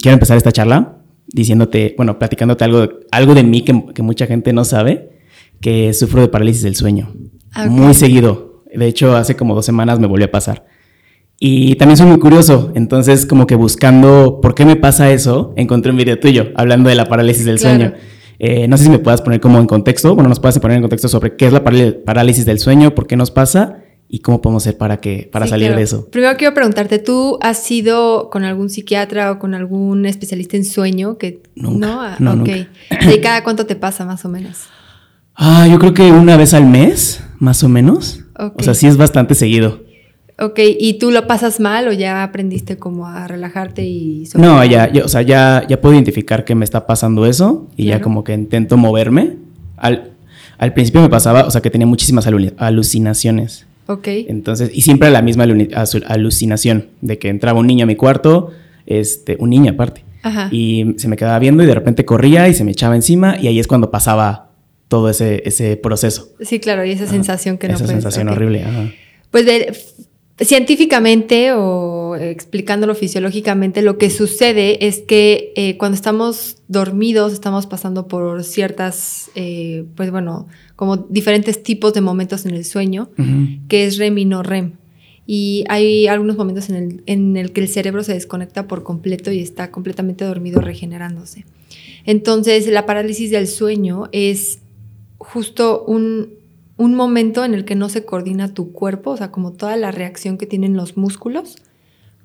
quiero empezar esta charla diciéndote, bueno, platicándote algo, algo de mí que, que mucha gente no sabe, que sufro de parálisis del sueño. Ah, ok. Muy seguido. De hecho, hace como dos semanas me volvió a pasar. Y también soy muy curioso, entonces como que buscando por qué me pasa eso, encontré un video tuyo hablando de la parálisis del Claro. sueño. Eh, no sé si me puedas poner como en contexto, bueno, nos puedes poner en contexto sobre qué es la parálisis del sueño, por qué nos pasa y cómo podemos hacer para, que, para Sí, salir claro. de eso. Primero quiero preguntarte, ¿tú has ido con algún psiquiatra o con algún especialista en sueño? Que, Nunca, No, Ah, no, ok. nunca. ¿Y cada cuánto te pasa más o menos? Ah, yo creo que una vez al mes, más o menos. Ok. O sea, sí es bastante seguido. Ok, ¿y tú lo pasas mal o ya aprendiste como a relajarte y... No, ya, ya, o sea, ya, ya puedo identificar que me está pasando eso y ya Claro. como que intento moverme. Al, al principio me pasaba, o sea, que tenía muchísimas alu- alucinaciones. Ok, Entonces, y siempre la misma alucinación de que entraba un niño a mi cuarto, este, un niño aparte, ajá. y se me quedaba viendo y de repente corría y se me echaba encima y ahí es cuando pasaba todo ese, ese proceso. Sí, claro, y esa sensación que no Esa puedes... sensación horrible. ajá. Pues de- científicamente o explicándolo fisiológicamente, lo que sucede es que eh, cuando estamos dormidos estamos pasando por ciertas, eh, pues bueno, como diferentes tipos de momentos en el sueño, que es REM y no REM. Y hay algunos momentos en el, en el que el cerebro se desconecta por completo y está completamente dormido regenerándose. Entonces, la parálisis del sueño es justo un, un momento en el que no se coordina tu cuerpo, o sea, como toda la reacción que tienen los músculos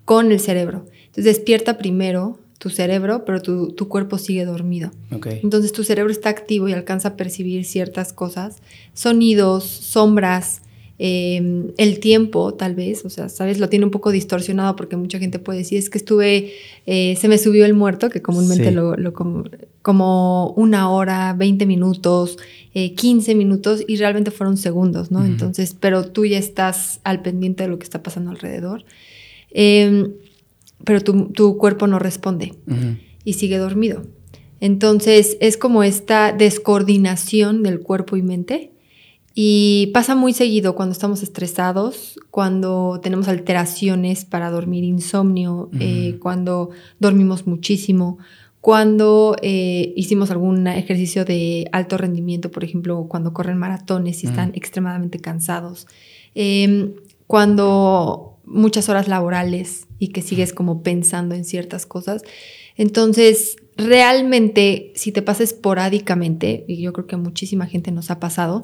con el cerebro. Entonces, despierta primero tu cerebro, pero tu, tu cuerpo sigue dormido. Ok. Entonces tu cerebro está activo y alcanza a percibir ciertas cosas, sonidos, sombras, eh, el tiempo tal vez, o sea, sabes, lo tiene un poco distorsionado porque mucha gente puede decir, es que estuve, eh, se me subió el muerto, que comúnmente Sí. lo, lo como, como una hora, 20 minutos, eh, 15 minutos y realmente fueron segundos, ¿no? Entonces, pero tú ya estás al pendiente de lo que está pasando alrededor. Eh, pero tu, tu cuerpo no responde y sigue dormido. Entonces es como esta descoordinación del cuerpo y mente y pasa muy seguido cuando estamos estresados, cuando tenemos alteraciones para dormir, insomnio, eh, cuando dormimos muchísimo, cuando eh, hicimos algún ejercicio de alto rendimiento, por ejemplo, cuando corren maratones y están Ujú. extremadamente cansados, Em, cuando muchas horas laborales y que sigues como pensando en ciertas cosas. Entonces, realmente, si te pasa esporádicamente, y yo creo que a muchísima gente nos ha pasado.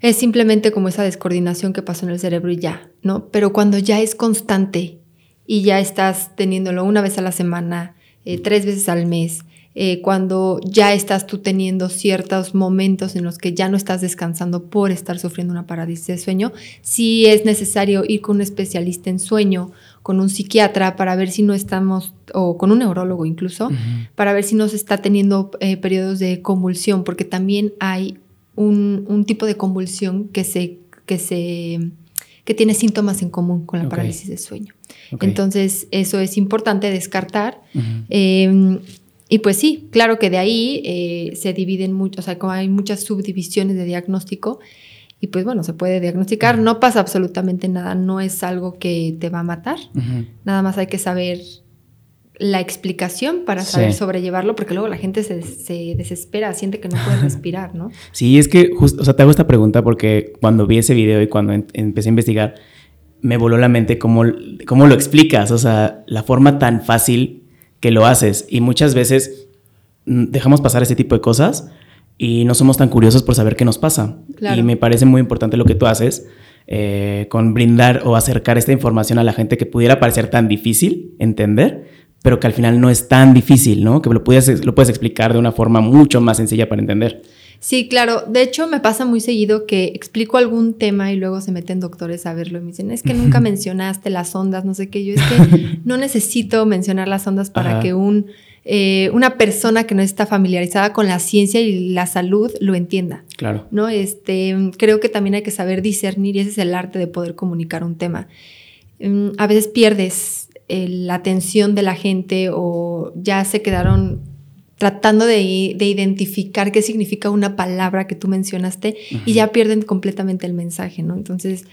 Es simplemente como esa descoordinación que pasó en el cerebro y ya, ¿no? Pero cuando ya es constante y ya estás teniéndolo una vez a la semana, eh, tres veces al mes, eh, cuando ya estás tú teniendo ciertos momentos en los que ya no estás descansando por estar sufriendo una parálisis de sueño, sí es necesario ir con un especialista en sueño, con un psiquiatra para ver si no estamos, o con un neurólogo incluso, para ver si no se está teniendo eh, periodos de convulsión, porque también hay un, un tipo de convulsión que se, que se que tiene síntomas en común con la parálisis de sueño. Entonces, eso es importante descartar. Eh, y pues sí, claro que de ahí eh, se dividen mucho, o sea, como hay muchas subdivisiones de diagnóstico. Y pues bueno, se puede diagnosticar, no pasa absolutamente nada, no es algo que te va a matar. Nada más hay que saber la explicación para saber Sí. sobrellevarlo, porque luego la gente se, se desespera, siente que no puede respirar, ¿no? Sí, es que justo, o sea, te hago esta pregunta porque cuando vi ese video y cuando empecé a investigar, me voló la mente cómo, cómo lo explicas, o sea, la forma tan fácil que lo haces. Y muchas veces mm, dejamos pasar ese tipo de cosas y no somos tan curiosos por saber qué nos pasa. Claro. Y me parece muy importante lo que tú haces eh, con brindar o acercar esta información a la gente que pudiera parecer tan difícil entender, pero que al final no es tan difícil, ¿no? Que lo puedes, lo puedes explicar de una forma mucho más sencilla para entender. Sí, claro. De hecho, me pasa muy seguido que explico algún tema y luego se meten doctores a verlo y me dicen, es que nunca mencionaste las ondas, no sé qué. Yo es que no necesito mencionar las ondas para Ajá. que un, eh, una persona que no está familiarizada con la ciencia y la salud lo entienda. Claro. ¿no? Este, creo que también hay que saber discernir y ese es el arte de poder comunicar un tema. Mm, A veces pierdes eh, la atención de la gente o ya se quedaron tratando de, identificar qué significa una palabra que tú mencionaste y ya pierden completamente el mensaje, ¿no? Entonces,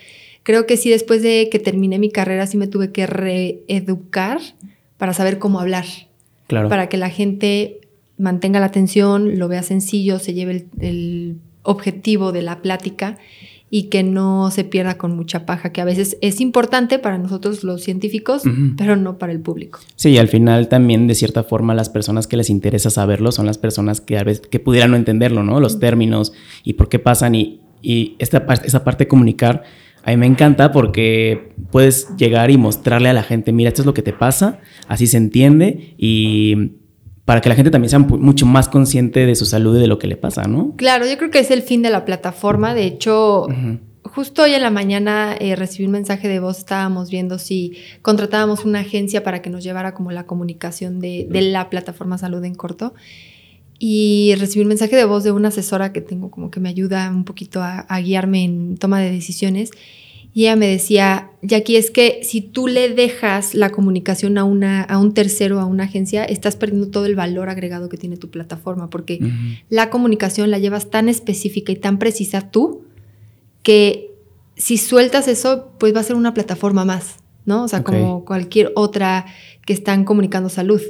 creo que sí, después de que terminé mi carrera, sí me tuve que reeducar para saber cómo hablar. Claro. para que la gente mantenga la atención, lo vea sencillo, se lleve el, el objetivo de la plática y que no se pierda con mucha paja, que a veces es importante para nosotros los científicos, Ujú. pero no para el público. Sí, y al final también de cierta forma las personas que les interesa saberlo son las personas que a veces que pudieran no entenderlo, ¿no? Los términos y por qué pasan y, y esta, esa parte de comunicar a mí me encanta porque puedes llegar y mostrarle a la gente, mira, esto es lo que te pasa, así se entiende y para que la gente también sea mu- mucho más consciente de su salud y de lo que le pasa, ¿no? Claro, yo creo que es el fin de la plataforma. De hecho, justo hoy en la mañana eh, recibí un mensaje de voz, estábamos viendo si contratábamos una agencia para que nos llevara como la comunicación de, de la plataforma Salud en Corto. Y recibí un mensaje de voz de una asesora que tengo como que me ayuda un poquito a, a guiarme en toma de decisiones. Y ella me decía, Jackie, es que si tú le dejas la comunicación a, una, a un tercero, a una agencia, estás perdiendo todo el valor agregado que tiene tu plataforma, porque la comunicación la llevas tan específica y tan precisa tú que si sueltas eso, pues va a ser una plataforma más, ¿no? O sea, como cualquier otra que están comunicando salud.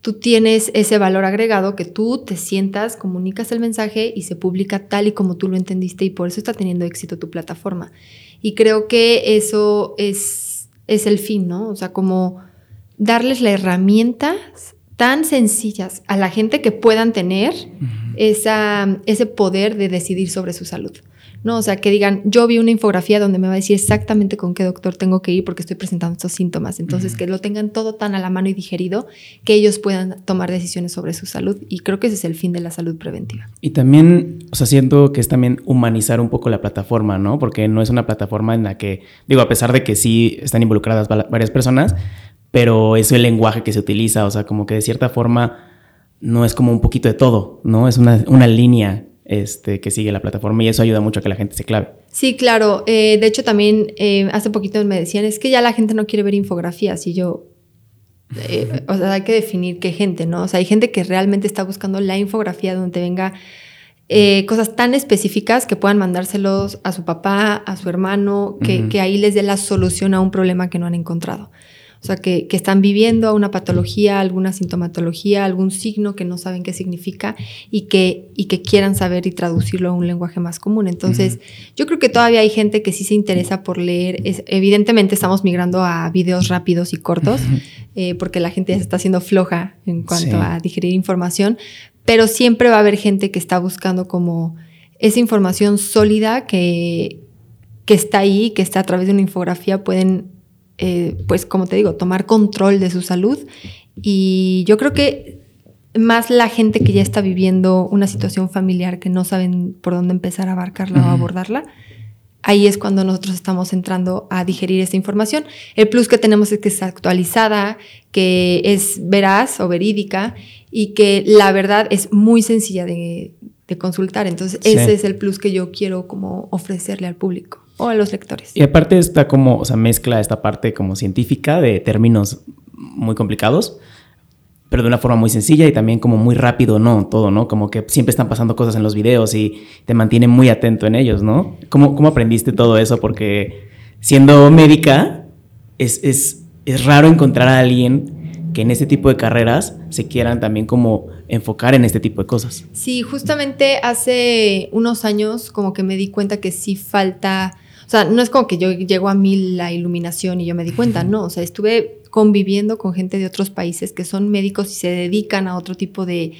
Tú tienes ese valor agregado que tú te sientas, comunicas el mensaje y se publica tal y como tú lo entendiste y por eso está teniendo éxito tu plataforma. Y creo que eso es, es el fin, ¿no? O sea, como darles las herramientas tan sencillas a la gente que puedan tener esa, ese poder de decidir sobre su salud. ¿No? O sea, que digan, yo vi una infografía donde me va a decir exactamente con qué doctor tengo que ir porque estoy presentando estos síntomas. Entonces, que lo tengan todo tan a la mano y digerido que ellos puedan tomar decisiones sobre su salud. Y creo que ese es el fin de la salud preventiva. Y también, o sea, siento que es también humanizar un poco la plataforma, ¿no? Porque no es una plataforma en la que, digo, a pesar de que sí están involucradas va- varias personas, pero es el lenguaje que se utiliza, o sea, como que de cierta forma no es como un poquito de todo, ¿no? Es una, una línea este, que sigue la plataforma y eso ayuda mucho a que la gente se clave. Sí, claro. Eh, de hecho, también eh, hace poquito me decían, es que ya la gente no quiere ver infografías y yo... eh, o sea, hay que definir qué gente, ¿no? O sea, hay gente que realmente está buscando la infografía donde te venga eh, cosas tan específicas que puedan mandárselos a su papá, a su hermano, que, que ahí les dé la solución a un problema que no han encontrado. O sea, que, que están viviendo una patología, alguna sintomatología, algún signo que no saben qué significa y que, y que quieran saber y traducirlo a un lenguaje más común. Entonces, yo creo que todavía hay gente que sí se interesa por leer. Es- evidentemente estamos migrando a videos rápidos y cortos, eh, porque la gente ya se está haciendo floja en cuanto Sí. a digerir información, pero siempre va a haber gente que está buscando como esa información sólida que, que está ahí, que está a través de una infografía, pueden, eh, pues como te digo, tomar control de su salud. Y yo creo que más la gente que ya está viviendo una situación familiar que no saben por dónde empezar a abarcarla o abordarla, ahí es cuando nosotros estamos entrando a digerir esta información. El plus que tenemos es que es actualizada, que es veraz o verídica y que la verdad es muy sencilla de, de consultar. Entonces, Sí. ese es el plus que yo quiero como ofrecerle al público o a los lectores. Y aparte está como, o sea, mezcla esta parte como científica de términos muy complicados, pero de una forma muy sencilla y también como muy rápido, ¿no? Todo, ¿no? Como que siempre están pasando cosas en los videos y te mantiene muy atento en ellos, ¿no? ¿Cómo, cómo aprendiste todo eso? Porque siendo médica, es, es, es raro encontrar a alguien que en este tipo de carreras se quieran también como enfocar en este tipo de cosas. Sí, justamente hace unos años como que me di cuenta que sí falta, o sea, no es como que yo llego a mí la iluminación y yo me di cuenta, no, o sea, estuve conviviendo con gente de otros países que son médicos y se dedican a otro tipo de,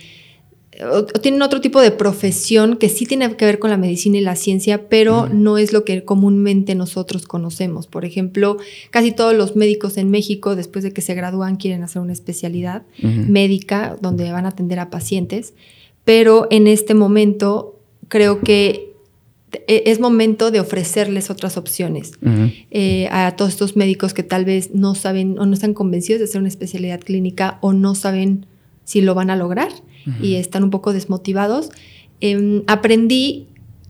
o, o tienen otro tipo de profesión que sí tiene que ver con la medicina y la ciencia, pero no es lo que comúnmente nosotros conocemos. Por ejemplo, casi todos los médicos en México, después de que se gradúan, quieren hacer una especialidad médica donde van a atender a pacientes, pero en este momento creo que es momento de ofrecerles otras opciones. Eh, a todos estos médicos que tal vez no saben o no están convencidos de hacer una especialidad clínica o no saben si lo van a lograr y están un poco desmotivados. Em, aprendí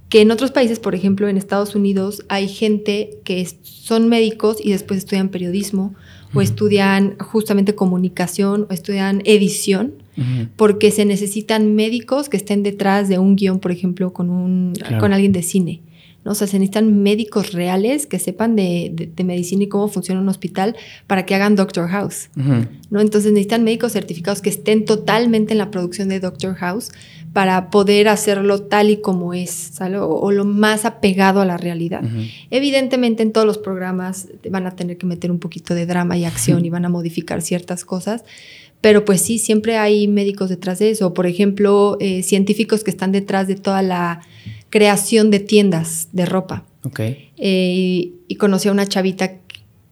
que en otros países, por ejemplo en Estados Unidos, hay gente que es- son médicos y después estudian periodismo o estudian justamente comunicación o estudian edición Ujú. porque se necesitan médicos que estén detrás de un guion, por ejemplo, con, un, Claro. con alguien de cine. ¿no? O sea, se necesitan médicos reales que sepan de, medicina y cómo funciona un hospital para que hagan Doctor House, ¿no? Entonces necesitan médicos certificados que estén totalmente en la producción de Doctor House para poder hacerlo tal y como es, O, lo más apegado a la realidad. Evidentemente en todos los programas van a tener que meter un poquito de drama y acción y van a modificar ciertas cosas, pero pues sí, siempre hay médicos detrás de eso. Por ejemplo, eh, científicos que están detrás de toda la creación de tiendas de ropa. Ok. Eh, y, conocí a una chavita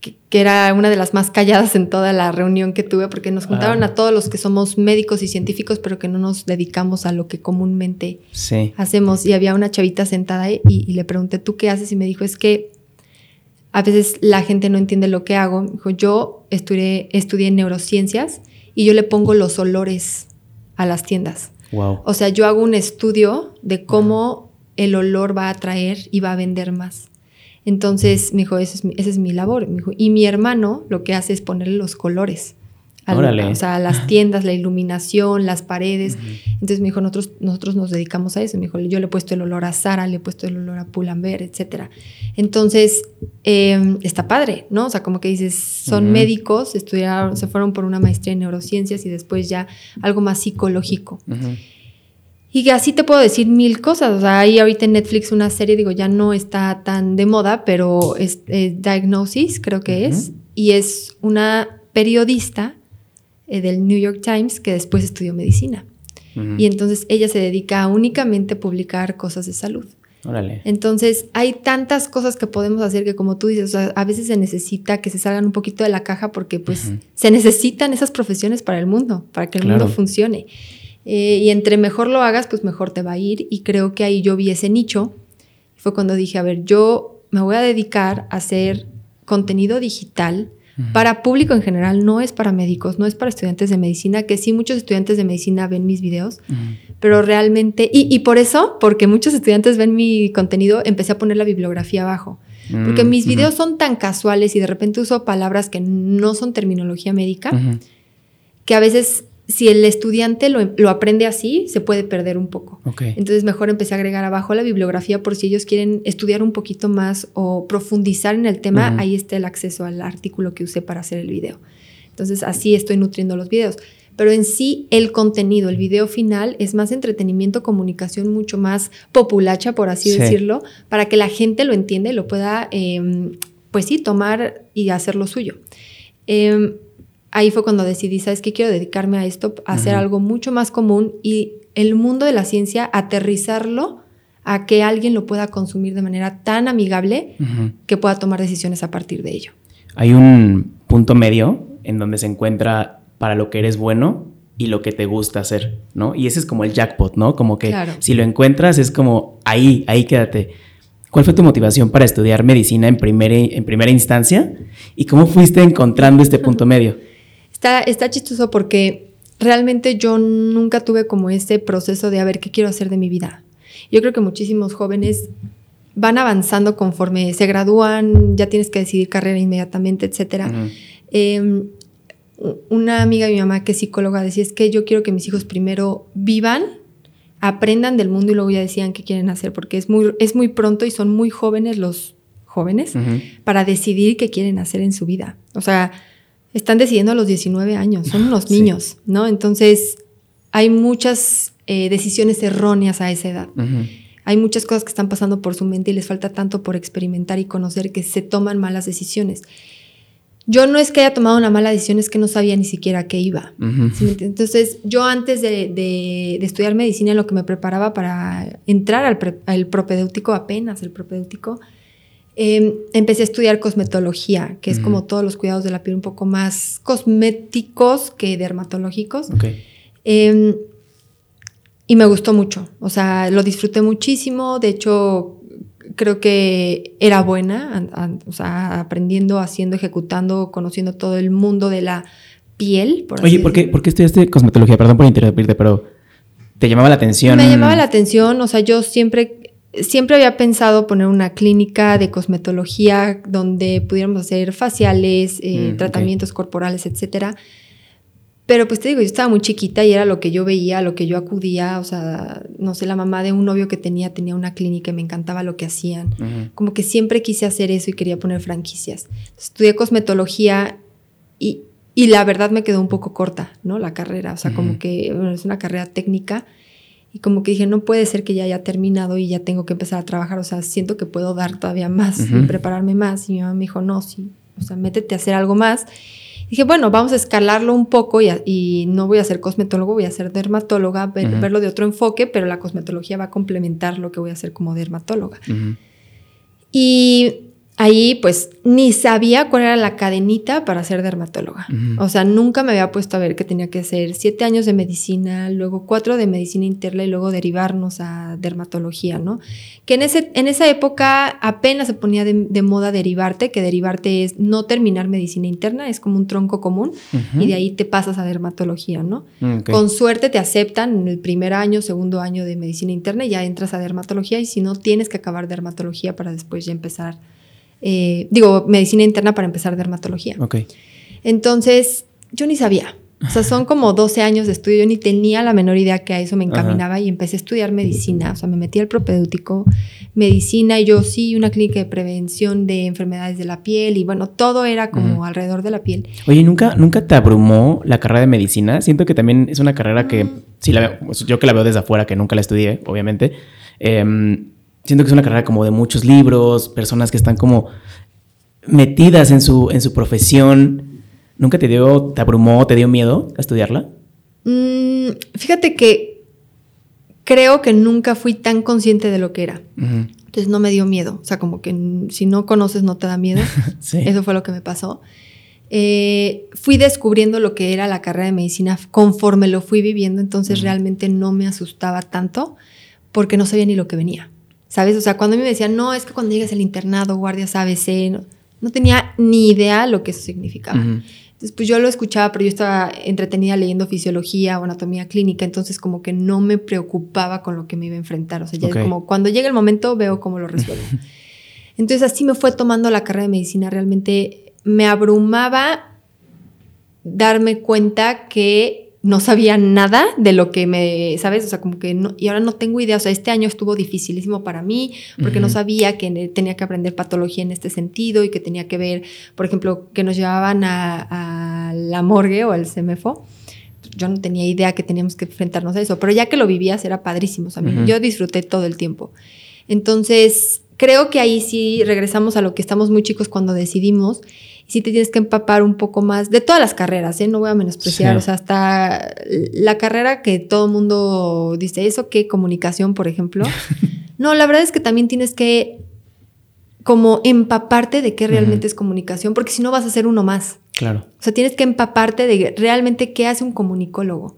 que, era una de las más calladas en toda la reunión que tuve, porque nos juntaron ah. a todos los que somos médicos y científicos, pero que no nos dedicamos a lo que comúnmente hacemos. Y había una chavita sentada ahí y, le pregunté, ¿tú qué haces? Y me dijo, es que a veces la gente no entiende lo que hago. Dijo, yo estudié, estudié neurociencias y yo le pongo los olores a las tiendas. Wow. O sea, yo hago un estudio de cómo el olor va a atraer y va a vender más. Entonces me dijo, esa es, mi, labor. y mi hermano lo que hace es ponerle los colores. O sea, las tiendas, la iluminación, las paredes. Entonces me dijo, nosotros, nosotros nos dedicamos a eso. Me dijo, yo le he puesto el olor a Sara, le he puesto el olor a Pull&Bear, etc. Entonces, em, está padre, ¿no? O sea, como que dices, son médicos, estudiaron, se fueron por una maestría en neurociencias y después ya algo más psicológico. Y así te puedo decir mil cosas. O sea, hay ahorita en Netflix una serie, digo, ya no está tan de moda, pero es Diagnosis, creo que es. Y es una periodista eh, del New York Times que después estudió medicina. Y entonces ella se dedica únicamente a publicar cosas de salud. Órale. Entonces, hay tantas cosas que podemos hacer que, como tú dices, a veces se necesita que se salgan un poquito de la caja porque, pues, se necesitan esas profesiones para el mundo, para que el mundo funcione. Eh, y entre mejor lo hagas, pues mejor te va a ir. Y creo que ahí yo vi ese nicho. Fue cuando dije, a ver, yo me voy a dedicar a hacer contenido digital para público en general, no es para médicos, no es para estudiantes de medicina, que sí muchos estudiantes de medicina ven mis videos, pero realmente, y, por eso, porque muchos estudiantes ven mi contenido, empecé a poner la bibliografía abajo. Porque mm, mis videos son tan casuales y de repente uso palabras que no son terminología médica, que a veces si el estudiante lo, aprende así, se puede perder un poco. Entonces mejor empecé a agregar abajo la bibliografía por si ellos quieren estudiar un poquito más o profundizar en el tema, ahí está el acceso al artículo que usé para hacer el video. Entonces así estoy nutriendo los videos. Pero en sí el contenido, el video final es más entretenimiento, comunicación mucho más populacha, por así decirlo, para que la gente lo entienda y lo pueda, em, pues sí, tomar y hacer lo suyo. Em, ahí fue cuando decidí, ¿sabes qué? Quiero dedicarme a esto, a hacer algo mucho más común y el mundo de la ciencia, aterrizarlo a que alguien lo pueda consumir de manera tan amigable que pueda tomar decisiones a partir de ello. Hay un punto medio en donde se encuentra para lo que eres bueno y lo que te gusta hacer, ¿no? Y ese es como el jackpot, ¿no? Como que si lo encuentras es como ahí, ahí quédate. ¿Cuál fue tu motivación para estudiar medicina en primera, en primera instancia? ¿Y cómo fuiste encontrando este punto medio? Está, chistoso porque realmente yo nunca tuve como ese proceso de a ver qué quiero hacer de mi vida. Yo creo que muchísimos jóvenes van avanzando conforme se gradúan, ya tienes que decidir carrera inmediatamente, etc. Em, una amiga de mi mamá que es psicóloga decía, es que yo quiero que mis hijos primero vivan, aprendan del mundo y luego ya decían qué quieren hacer, porque es muy, es muy pronto y son muy jóvenes los jóvenes para decidir qué quieren hacer en su vida. O sea, están decidiendo a los 19 años, son unos niños, ¿no? Entonces, hay muchas eh, decisiones erróneas a esa edad. Hay muchas cosas que están pasando por su mente y les falta tanto por experimentar y conocer que se toman malas decisiones. Yo no es que haya tomado una mala decisión, es que no sabía ni siquiera a qué iba. Entonces, yo antes de, estudiar medicina, lo que me preparaba para entrar al, al propedéutico, apenas el propedéutico, Em, empecé a estudiar cosmetología, que es como todos los cuidados de la piel un poco más cosméticos que dermatológicos. Em, y me gustó mucho, o sea, lo disfruté muchísimo, de hecho creo que era buena, o sea, aprendiendo, haciendo, ejecutando, conociendo todo el mundo de la piel. Oye, ¿por qué, ¿por qué estudiaste cosmetología? Perdón por interrumpirte, pero ¿te llamaba la atención? Me llamaba la atención, o sea, yo siempre siempre había pensado poner una clínica de cosmetología donde pudiéramos hacer faciales, eh, mm, tratamientos corporales, etcétera. Pero pues te digo, yo estaba muy chiquita y era lo que yo veía, lo que yo acudía, o sea, no sé, la mamá de un novio que tenía tenía una clínica y me encantaba lo que hacían. Como que siempre quise hacer eso y quería poner franquicias. Estudié cosmetología y, y, la verdad me quedó un poco corta, ¿no? La carrera, o sea, como que bueno, es una carrera técnica y como que dije, no puede ser que ya haya terminado y ya tengo que empezar a trabajar, o sea, siento que puedo dar todavía más y prepararme más. Y mi mamá me dijo, no, sí, o sea, métete a hacer algo más. Dije, bueno, vamos a escalarlo un poco y, no voy a ser cosmetólogo, voy a ser dermatóloga, verlo de otro enfoque, pero la cosmetología va a complementar lo que voy a hacer como dermatóloga. Y ahí pues ni sabía cuál era la cadenita para ser dermatóloga. O sea, nunca me había puesto a ver que tenía que hacer siete años de medicina, luego cuatro de medicina interna y luego derivarnos a dermatología, ¿no? Que en, ese, en esa época apenas se ponía de, moda derivarte, que derivarte es no terminar medicina interna, es como un tronco común y de ahí te pasas a dermatología, ¿no? Con suerte te aceptan en el primer año, segundo año de medicina interna y ya entras a dermatología y si no tienes que acabar dermatología para después ya empezar eh, digo, medicina interna para empezar dermatología. Ok. Entonces, yo ni sabía. O sea, son como 12 años de estudio, yo ni tenía la menor idea que a eso me encaminaba y empecé a estudiar medicina. O sea, me metí al propedéutico, medicina y yo sí, una clínica de prevención de enfermedades de la piel y bueno, todo era como alrededor de la piel. Oye, ¿nunca, ¿nunca te abrumó la carrera de medicina? Siento que también es una carrera que, sí, la yo que la veo desde afuera, que nunca la estudié, obviamente, eh, siento que es una carrera como de muchos libros, personas que están como metidas en su, en su profesión. ¿Nunca te dio, te abrumó, te dio miedo a estudiarla? Mm, fíjate que creo que nunca fui tan consciente de lo que era. Entonces no me dio miedo. O sea, como que si no conoces no te da miedo. Eso fue lo que me pasó. Eh, fui descubriendo lo que era la carrera de medicina conforme lo fui viviendo, entonces realmente no me asustaba tanto porque no sabía ni lo que venía. ¿Sabes? O sea, cuando a mí me decían, no, es que cuando llegas al internado, guardias ABC, no, no tenía ni idea lo que eso significaba. Entonces, pues yo lo escuchaba, pero yo estaba entretenida leyendo fisiología o anatomía clínica, entonces como que no me preocupaba con lo que me iba a enfrentar. O sea, ya es como cuando llega el momento veo cómo lo resuelvo. entonces así me fue tomando la carrera de medicina. Realmente me abrumaba darme cuenta que no sabía nada de lo que me, ¿sabes? O sea, como que no, y ahora no tengo idea, o sea, este año estuvo dificilísimo para mí porque no sabía que tenía que aprender patología en este sentido y que tenía que ver, por ejemplo, que nos llevaban a, la morgue o al CEMEFO. Yo no tenía idea que teníamos que enfrentarnos a eso, pero ya que lo vivías era padrísimo, o sea, yo disfruté todo el tiempo. Entonces, creo que ahí sí regresamos a lo que estamos muy chicos cuando decidimos sí te tienes que empapar un poco más de todas las carreras, ¿eh? No voy a menospreciar, o sea, hasta la carrera que todo el mundo dice, ¿eso qué? Comunicación, por ejemplo. no, la verdad es que también tienes que como empaparte de qué realmente es comunicación, porque si no vas a ser uno más. Claro. O sea, tienes que empaparte de realmente qué hace un comunicólogo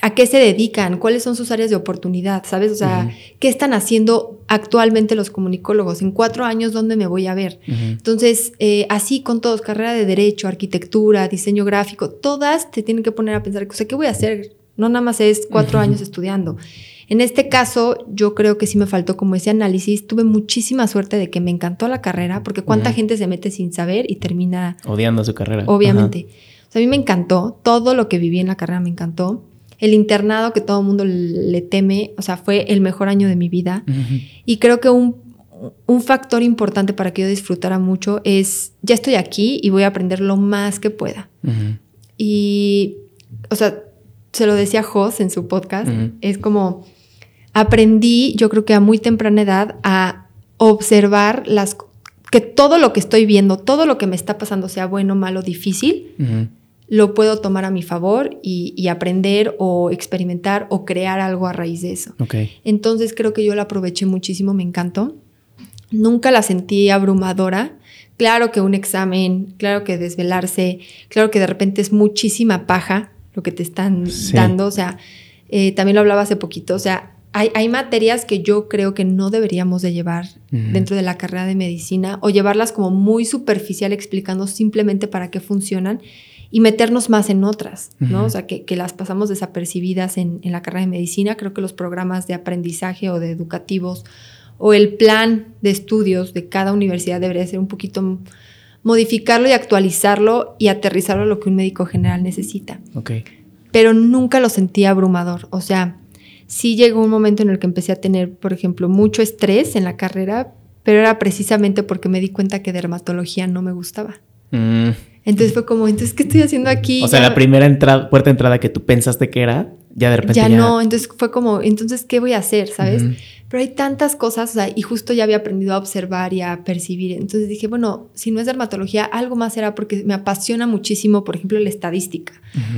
a qué se dedican, cuáles son sus áreas de oportunidad, ¿sabes? O sea, ¿qué están haciendo actualmente los comunicólogos? En cuatro años, ¿dónde me voy a ver? Entonces, eh, así con todos, carrera de derecho, arquitectura, diseño gráfico, todas te tienen que poner a pensar, o sea, ¿qué voy a hacer? No nada más es cuatro años estudiando. En este caso, yo creo que sí me faltó como ese análisis. Tuve muchísima suerte de que me encantó la carrera, porque cuánta gente se mete sin saber y termina... Odiando su carrera. Obviamente. O sea, a mí me encantó, todo lo que viví en la carrera me encantó el internado que todo el mundo le teme, o sea, fue el mejor año de mi vida. Y creo que un, factor importante para que yo disfrutara mucho es, ya estoy aquí y voy a aprender lo más que pueda. Y, o sea, se lo decía Jos en su podcast, es como, aprendí, yo creo que a muy temprana edad, a observar las que todo lo que estoy viendo, todo lo que me está pasando, sea bueno, malo, difícil, lo puedo tomar a mi favor y, aprender o experimentar o crear algo a raíz de eso. Entonces creo que yo la aproveché muchísimo, me encantó. Nunca la sentí abrumadora. Claro que un examen, claro que desvelarse, claro que de repente es muchísima paja lo que te están dando. O sea, eh, también lo hablaba hace poquito. O sea, hay, materias que yo creo que no deberíamos de llevar dentro de la carrera de medicina o llevarlas como muy superficial explicando simplemente para qué funcionan y meternos más en otras, ¿no? O sea, que, las pasamos desapercibidas en, la carrera de medicina. Creo que los programas de aprendizaje o de educativos o el plan de estudios de cada universidad debería ser un poquito modificarlo y actualizarlo y aterrizarlo a lo que un médico general necesita. Ok. pero nunca lo sentí abrumador. O sea, sí llegó un momento en el que empecé a tener, por ejemplo, mucho estrés en la carrera, pero era precisamente porque me di cuenta que dermatología no me gustaba. Mm. Entonces fue como, entonces, ¿qué estoy haciendo aquí? O sea, la primera entrada, puerta de entrada que tú pensaste que era, ya de repente. Ya, no, entonces fue como, entonces, ¿qué voy a hacer? ¿Sabes? Pero hay tantas cosas, o sea, y justo ya había aprendido a observar y a percibir. Entonces dije, bueno, si no es dermatología, algo más será porque me apasiona muchísimo, por ejemplo, la estadística,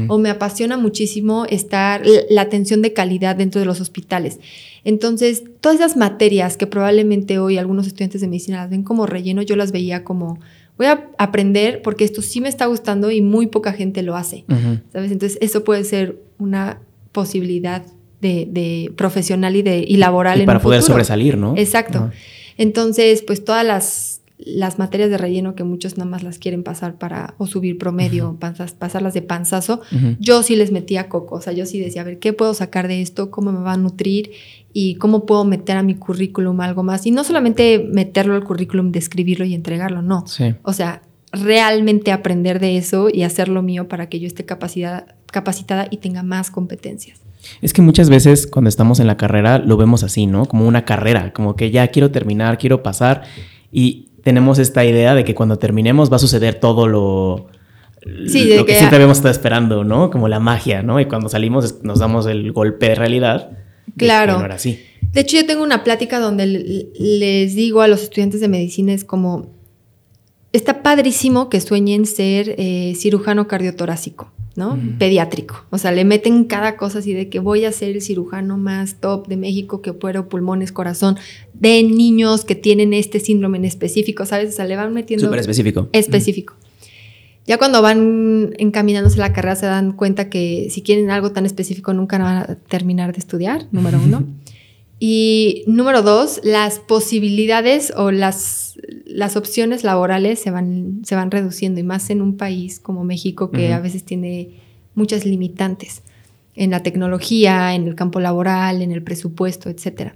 o me apasiona muchísimo estar, la atención de calidad dentro de los hospitales. Entonces, todas esas materias que probablemente hoy algunos estudiantes de medicina las ven como relleno, yo las veía como voy a aprender porque esto sí me está gustando y muy poca gente lo hace, ¿sabes? Entonces, eso puede ser una posibilidad de, profesional y, de, y laboral. Y para poder sobresalir, ¿no? Exacto. Entonces, pues todas las, las materias de relleno que muchos nada más las quieren pasar para o subir promedio, pasarlas de panzazo, yo sí les metía coco, o sea, yo sí decía, a ver, ¿qué puedo sacar de esto? ¿Cómo me va a nutrir? ¿Y cómo puedo meter a mi currículum algo más? Y no solamente meterlo al currículum, describirlo y entregarlo, no. O sea, realmente aprender de eso y hacerlo mío para que yo esté capacitada y tenga más competencias. Es que muchas veces cuando estamos en la carrera lo vemos así, ¿no? Como una carrera, como que ya quiero terminar, quiero pasar y tenemos esta idea de que cuando terminemos va a suceder todo lo, lo que, siempre habíamos estado esperando, ¿no? Como la magia, ¿no? Y cuando salimos nos damos el golpe de realidad. Claro. De, así. de hecho, yo tengo una plática donde les digo a los estudiantes de medicina es como, está padrísimo que sueñen ser eh, cirujano cardiotorácico. ¿no? Pediátrico. O sea, le meten cada cosa así de que voy a ser el cirujano más top de México que opero pulmones, corazón, de niños que tienen este síndrome en específico, ¿sabes? O sea, le van metiendo... Súper específico. Específico. Ya cuando van encaminándose la carrera se dan cuenta que si quieren algo tan específico nunca van a terminar de estudiar, número uno. Y número dos, las posibilidades o las, las opciones laborales se van, se van reduciendo, y más en un país como México que a veces tiene muchas limitantes en la tecnología, en el campo laboral, en el presupuesto, etc.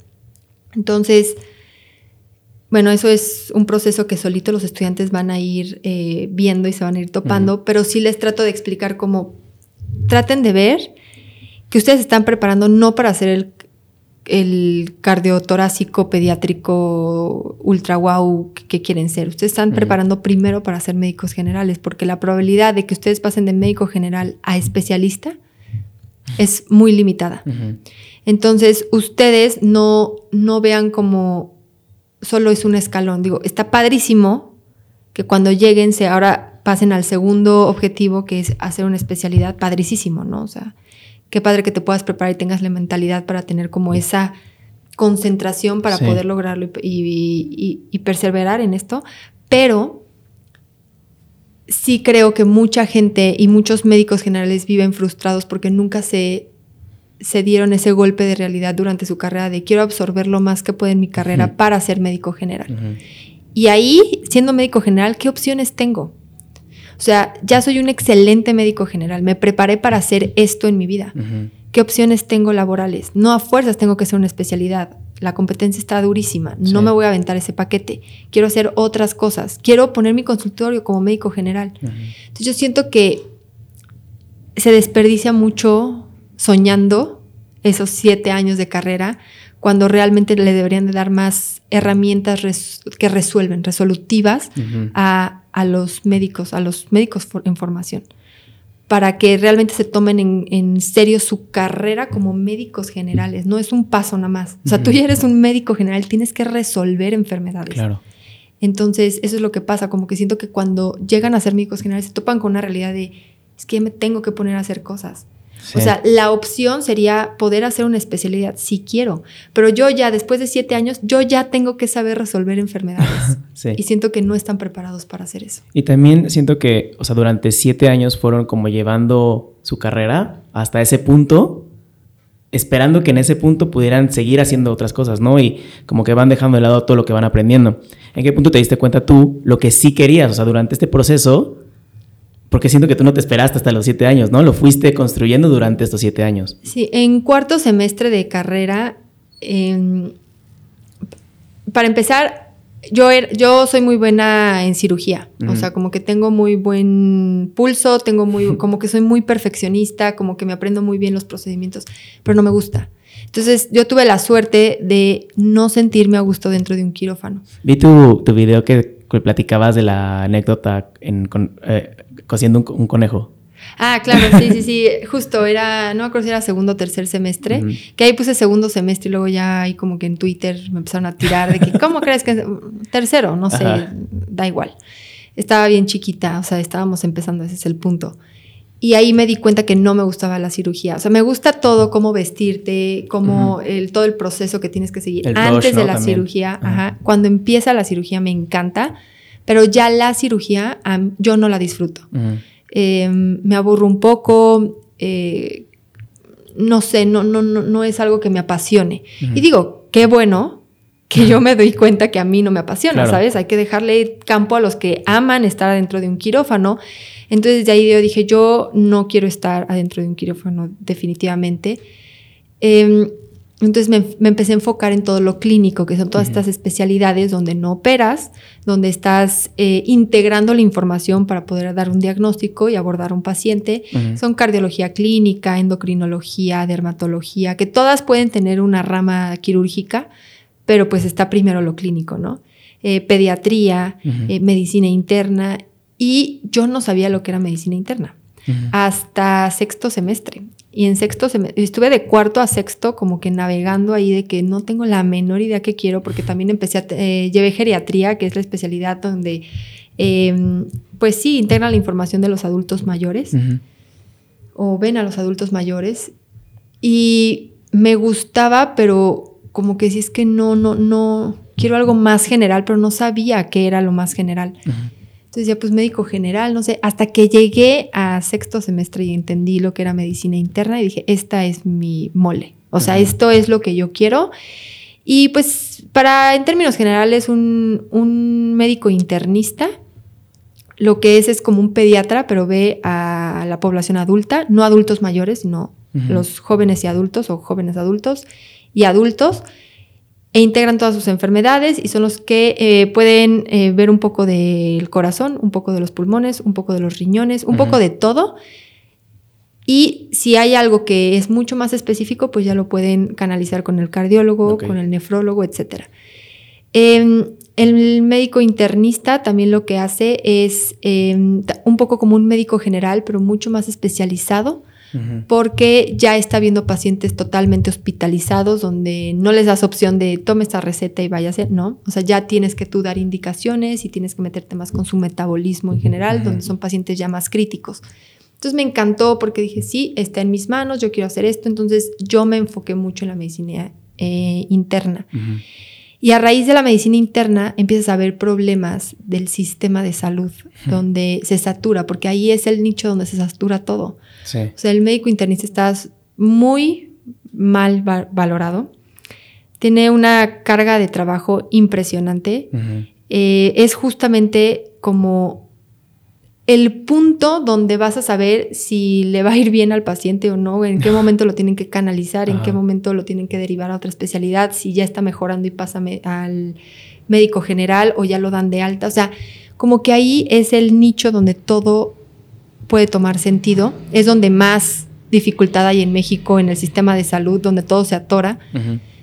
Entonces, bueno, eso es un proceso que solito los estudiantes van a ir eh, viendo y se van a ir topando, pero sí les trato de explicar cómo traten de ver que ustedes están preparando no para hacer el el cardiotorácico pediátrico ultra wow que, quieren ser. Ustedes están preparando primero para ser médicos generales, porque la probabilidad de que ustedes pasen de médico general a especialista es muy limitada. Entonces, ustedes no, no vean como solo es un escalón. Digo, está padrísimo que cuando lleguen se ahora pasen al segundo objetivo, que es hacer una especialidad, padricísimo, ¿no? O sea, qué padre que te puedas preparar y tengas la mentalidad para tener como esa concentración para poder lograrlo y, perseverar en esto, pero sí creo que mucha gente y muchos médicos generales viven frustrados porque nunca se, se dieron ese golpe de realidad durante su carrera de quiero absorber lo más que pueda en mi carrera para ser médico general. Y ahí, siendo médico general, ¿qué opciones tengo? O sea, ya soy un excelente médico general, me preparé para hacer esto en mi vida. ¿Qué opciones tengo laborales? No a fuerzas tengo que ser una especialidad. La competencia está durísima. No me voy a aventar ese paquete. Quiero hacer otras cosas. Quiero poner mi consultorio como médico general. Entonces yo siento que se desperdicia mucho soñando esos siete años de carrera cuando realmente le deberían de dar más herramientas que resuelven, resolutivas a a los médicos, a los médicos en formación, para que realmente se tomen en, serio su carrera como médicos generales. No es un paso nada más. O sea, tú ya eres un médico general, tienes que resolver enfermedades. Claro. Entonces, eso es lo que pasa, como que siento que cuando llegan a ser médicos generales se topan con una realidad de, es que me tengo que poner a hacer cosas. O sea, la opción sería poder hacer una especialidad si quiero, pero yo ya después de siete años, yo ya tengo que saber resolver enfermedades. Y siento que no están preparados para hacer eso. Y también siento que, o sea, durante siete años fueron como llevando su carrera hasta ese punto, esperando que en ese punto pudieran seguir haciendo otras cosas, ¿no? Y como que van dejando de lado todo lo que van aprendiendo. ¿En qué punto te diste cuenta tú lo que sí querías? O sea, durante este proceso porque siento que tú no te esperaste hasta los siete años, ¿no? Lo fuiste construyendo durante estos siete años. Sí, en cuarto semestre de carrera, em, para empezar, yo, er- yo soy muy buena en cirugía, o sea, como que tengo muy buen pulso, tengo muy, como que soy muy perfeccionista, como que me aprendo muy bien los procedimientos, pero no me gusta. Entonces yo tuve la suerte de no sentirme a gusto dentro de un quirófano. Vi tu, tu video que, que platicabas de la anécdota en, con- eh, cosiendo un, co- un conejo. Ah, claro, sí, sí, sí, justo era, no me acuerdo si era segundo o tercer semestre, que ahí puse segundo semestre y luego ya ahí como que en Twitter me empezaron a tirar de que, ¿cómo crees que tercero? No sé, Ajá. da igual. Estaba bien chiquita, o sea, estábamos empezando, ese es el punto. Y ahí me di cuenta que no me gustaba la cirugía. O sea, me gusta todo, cómo vestirte, cómo el, todo el proceso que tienes que seguir El antes de ¿no? la También. cirugía. Ajá. Cuando empieza la cirugía me encanta, pero ya la cirugía yo no la disfruto eh, me aburro un poco, eh, no sé, no, no, no, no es algo que me apasione. Y digo, qué bueno que yo me doy cuenta que a mí no me apasiona, Claro. ¿sabes? Hay que dejarle campo a los que aman estar adentro de un quirófano. Entonces de ahí yo dije, yo no quiero estar adentro de un quirófano definitivamente. Eh, entonces me, me empecé a enfocar en todo lo clínico, que son todas estas especialidades donde no operas, donde estás eh, integrando la información para poder dar un diagnóstico y abordar a un paciente. Son cardiología clínica, endocrinología, dermatología, que todas pueden tener una rama quirúrgica, pero pues está primero lo clínico, ¿no? Eh, pediatría, eh, medicina interna, y yo no sabía lo que era medicina interna hasta sexto semestre. Y en sexto semestre, estuve de cuarto a sexto como que navegando ahí de que no tengo la menor idea qué quiero, porque también empecé a, eh, llevé geriatría, que es la especialidad donde, eh, pues sí, integran la información de los adultos mayores o ven a los adultos mayores. Y me gustaba, pero como que sí es que no, no, no, quiero algo más general, pero no sabía qué era lo más general. Entonces ya pues médico general, no sé, hasta que llegué a sexto semestre y entendí lo que era medicina interna y dije, esta es mi mole. O sea, esto es lo que yo quiero. Y pues para, en términos generales, un, un médico internista, lo que es es como un pediatra, pero ve a la población adulta, no adultos mayores, sino los jóvenes y adultos o jóvenes adultos y adultos e integran todas sus enfermedades y son los que eh, pueden eh, ver un poco del corazón, un poco de los pulmones, un poco de los riñones, un poco de todo. Y si hay algo que es mucho más específico, pues ya lo pueden canalizar con el cardiólogo, con el nefrólogo, etc. el médico internista también lo que hace es em, un poco como un médico general, pero mucho más especializado Porque ya está viendo pacientes totalmente hospitalizados donde no les das opción de tome esta receta y váyase, no, o sea, ya tienes que tú dar indicaciones y tienes que meterte más con su metabolismo en general, Ujú. donde son pacientes ya más críticos. Entonces me encantó porque dije, sí, está en mis manos, yo quiero hacer esto, entonces yo me enfoqué mucho en la medicina eh, interna. Ujú. Y a raíz de la medicina interna empiezas a ver problemas del sistema de salud, donde se satura, porque ahí es el nicho donde se satura todo. Sí. O sea, el médico internista está muy mal va- valorado. Tiene una carga de trabajo impresionante. Eh, es justamente como el punto donde vas a saber si le va a ir bien al paciente o no, en qué momento lo tienen que canalizar, en qué momento lo tienen que derivar a otra especialidad, si ya está mejorando y pasa al médico general o ya lo dan de alta. O sea, como que ahí es el nicho donde todo puede tomar sentido, es donde más dificultad hay en México en el sistema de salud, donde todo se atora.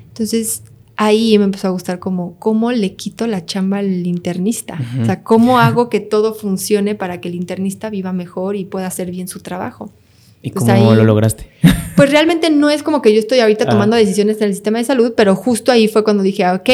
Entonces ahí me empezó a gustar como cómo le quito la chamba al internista. O sea, cómo hago que todo funcione para que el internista viva mejor y pueda hacer bien su trabajo. ¿Y cómo ahí- lo lograste? Pues realmente no es como que yo estoy ahorita Ah. tomando decisiones en el sistema de salud, pero justo ahí fue cuando dije, ah, ok,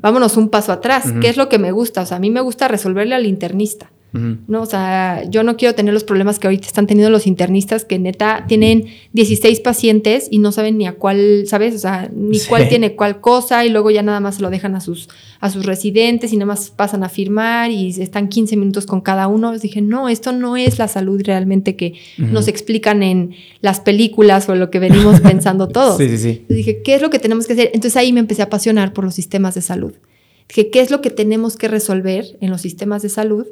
vámonos un paso atrás. Ujú. ¿Qué es lo que me gusta? O sea, a mí me gusta resolverle al internista. ¿No? O sea, yo no quiero tener los problemas que ahorita están teniendo los internistas, que neta tienen 16 pacientes y no saben ni a cuál, ¿sabes? O sea, ni Sí. cuál tiene cuál cosa y luego ya nada más se lo dejan a sus, a sus residentes y nada más pasan a firmar y están 15 minutos con cada uno. Les dije, no, esto no es la salud realmente que nos explican en las películas o lo que venimos pensando todos. Sí, sí, sí. Entonces dije, ¿qué es lo que tenemos que hacer? Entonces ahí me empecé a apasionar por los sistemas de salud. Dije, ¿qué es lo que tenemos que resolver en los sistemas de salud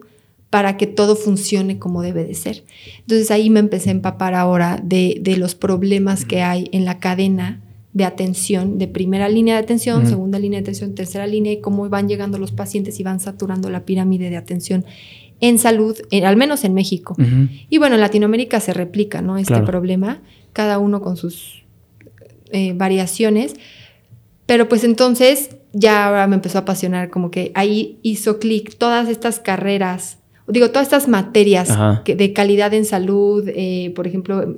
para que todo funcione como debe de ser? Entonces ahí me empecé a empapar ahora de, de los problemas que hay en la cadena de atención, de primera línea de atención, segunda línea de atención, tercera línea, y cómo van llegando los pacientes y van saturando la pirámide de atención en salud, al menos en México. Y bueno, en Latinoamérica se replica, ¿no? Este problema, cada uno con sus eh, variaciones. Pero pues entonces ya ahora me empezó a apasionar, como que ahí hizo clic todas estas carreras, digo, todas estas materias de calidad en salud, eh, por ejemplo,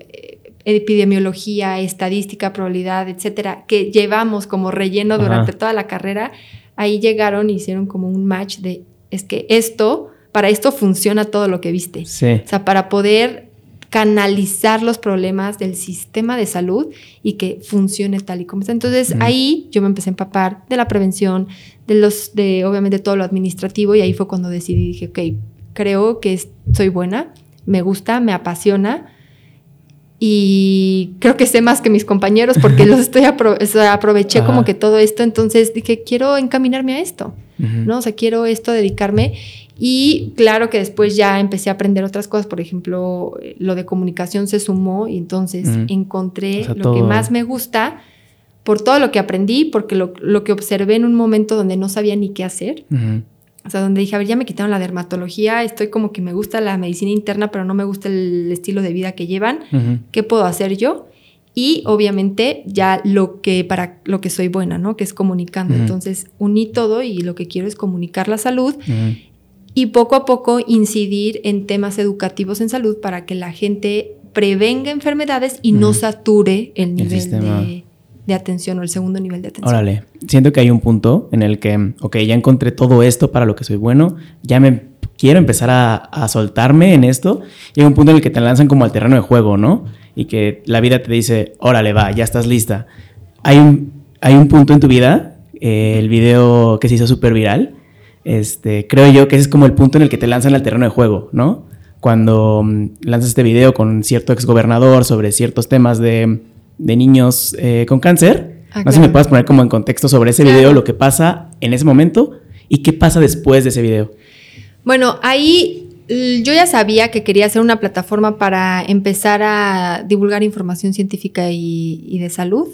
epidemiología, estadística, probabilidad, etcétera, que llevamos como relleno durante toda la carrera, ahí llegaron y hicieron como un match de, es que esto, para esto funciona todo lo que viste. Sí. O sea, para poder canalizar los problemas del sistema de salud y que funcione tal y como está. Entonces ahí yo me empecé a empapar de la prevención, de los, de obviamente todo lo administrativo y ahí fue cuando decidí, dije, ok, creo que soy buena, me gusta, me apasiona y creo que sé más que mis compañeros porque los estoy aproveché como que todo esto, entonces dije, quiero encaminarme a esto, ¿no? O sea, quiero esto, dedicarme. Y claro que después ya empecé a aprender otras cosas, por ejemplo, lo de comunicación se sumó y entonces encontré lo que más me gusta por todo lo que aprendí, porque lo, que observé en un momento donde no sabía ni qué hacer. O sea, donde dije, a ver, ya me quitaron la dermatología, estoy como que me gusta la medicina interna, pero no me gusta el estilo de vida que llevan. ¿Qué puedo hacer yo? Y obviamente ya lo que para lo que soy buena, ¿no? Que es comunicando. Entonces, uní todo y lo que quiero es comunicar la salud y poco a poco incidir en temas educativos en salud para que la gente prevenga enfermedades y no sature el nivel de de atención o el segundo nivel de atención. Órale, siento que hay un punto en el que, ok, ya encontré todo esto para lo que soy bueno, ya me quiero empezar a, soltarme en esto, y hay un punto en el que te lanzan como al terreno de juego, ¿no? Y que la vida te dice, órale, va, ya estás lista. Hay un, hay un punto en tu vida, eh, el video que se hizo súper viral, este, creo yo que ese es como el punto en el que te lanzan al terreno de juego, ¿no? Cuando mm, lanzas este video con cierto exgobernador sobre ciertos temas de de niños eh, con cáncer. Ah, no sé si me puedes poner como en contexto sobre ese video, lo que pasa en ese momento y qué pasa después de ese video. Bueno, ahí yo ya sabía que quería hacer una plataforma para empezar a divulgar información científica y de salud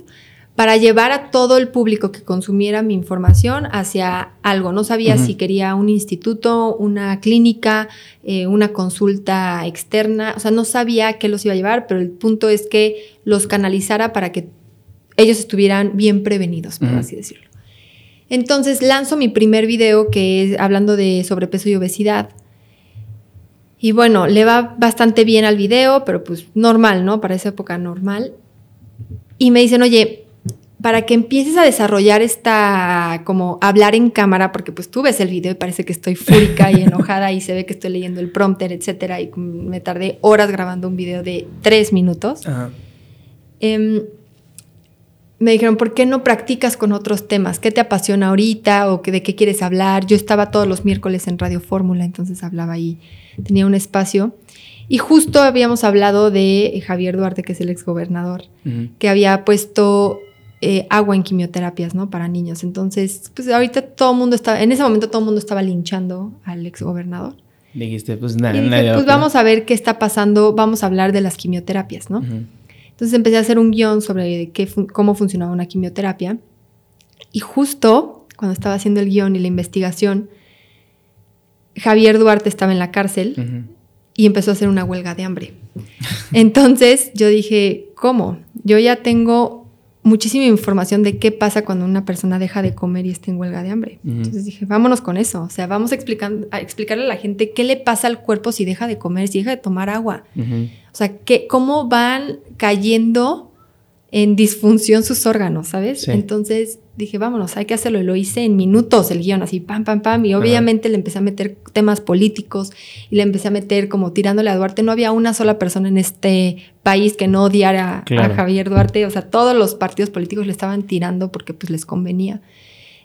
para llevar a todo el público que consumiera mi información hacia algo. No sabía si quería un instituto, una clínica, eh, una consulta externa, o sea, no sabía qué los iba a llevar, pero el punto es que los canalizara para que ellos estuvieran bien prevenidos, por así decirlo. Entonces lanzo mi primer video que es hablando de sobrepeso y obesidad. Y bueno, le va bastante bien al video, pero pues normal, ¿no? Para esa época normal. Y me dicen, oye, para que empieces a desarrollar esta, como hablar en cámara, porque pues tú ves el video y parece que estoy fúrica y enojada y se ve que estoy leyendo el prompter, etcétera, y me tardé horas grabando un video de tres minutos. Em, me dijeron, ¿por qué no practicas con otros temas? ¿Qué te apasiona ahorita o de qué quieres hablar? Yo estaba todos los miércoles en Radio Fórmula, entonces hablaba ahí, tenía un espacio. Y justo habíamos hablado de Javier Duarte, que es el exgobernador, que había puesto eh, agua en quimioterapias, ¿no? Para niños. Entonces, pues ahorita todo el mundo estaba, en ese momento todo el mundo estaba linchando al ex gobernador. Dijiste, pues nada, pues vamos a ver qué está pasando, vamos a hablar de las quimioterapias, ¿no? Entonces empecé a hacer un guion sobre qué cómo funcionaba una quimioterapia. Y justo cuando estaba haciendo el guion y la investigación, Javier Duarte estaba en la cárcel y empezó a hacer una huelga de hambre. Entonces yo dije, ¿cómo? Yo ya tengo muchísima información de qué pasa cuando una persona deja de comer y está en huelga de hambre. Entonces dije, vámonos con eso. O sea, vamos a, a explicarle a la gente qué le pasa al cuerpo si deja de comer, si deja de tomar agua. O sea, que, cómo van cayendo en disfunción sus órganos, ¿sabes? Entonces dije, vámonos, hay que hacerlo. Y lo hice en minutos el guion, así, pam, pam, pam. Y obviamente le empecé a meter temas políticos y le empecé a meter como tirándole a Duarte. No había una sola persona en este país que no odiara a Javier Duarte. O sea, todos los partidos políticos le estaban tirando porque pues les convenía.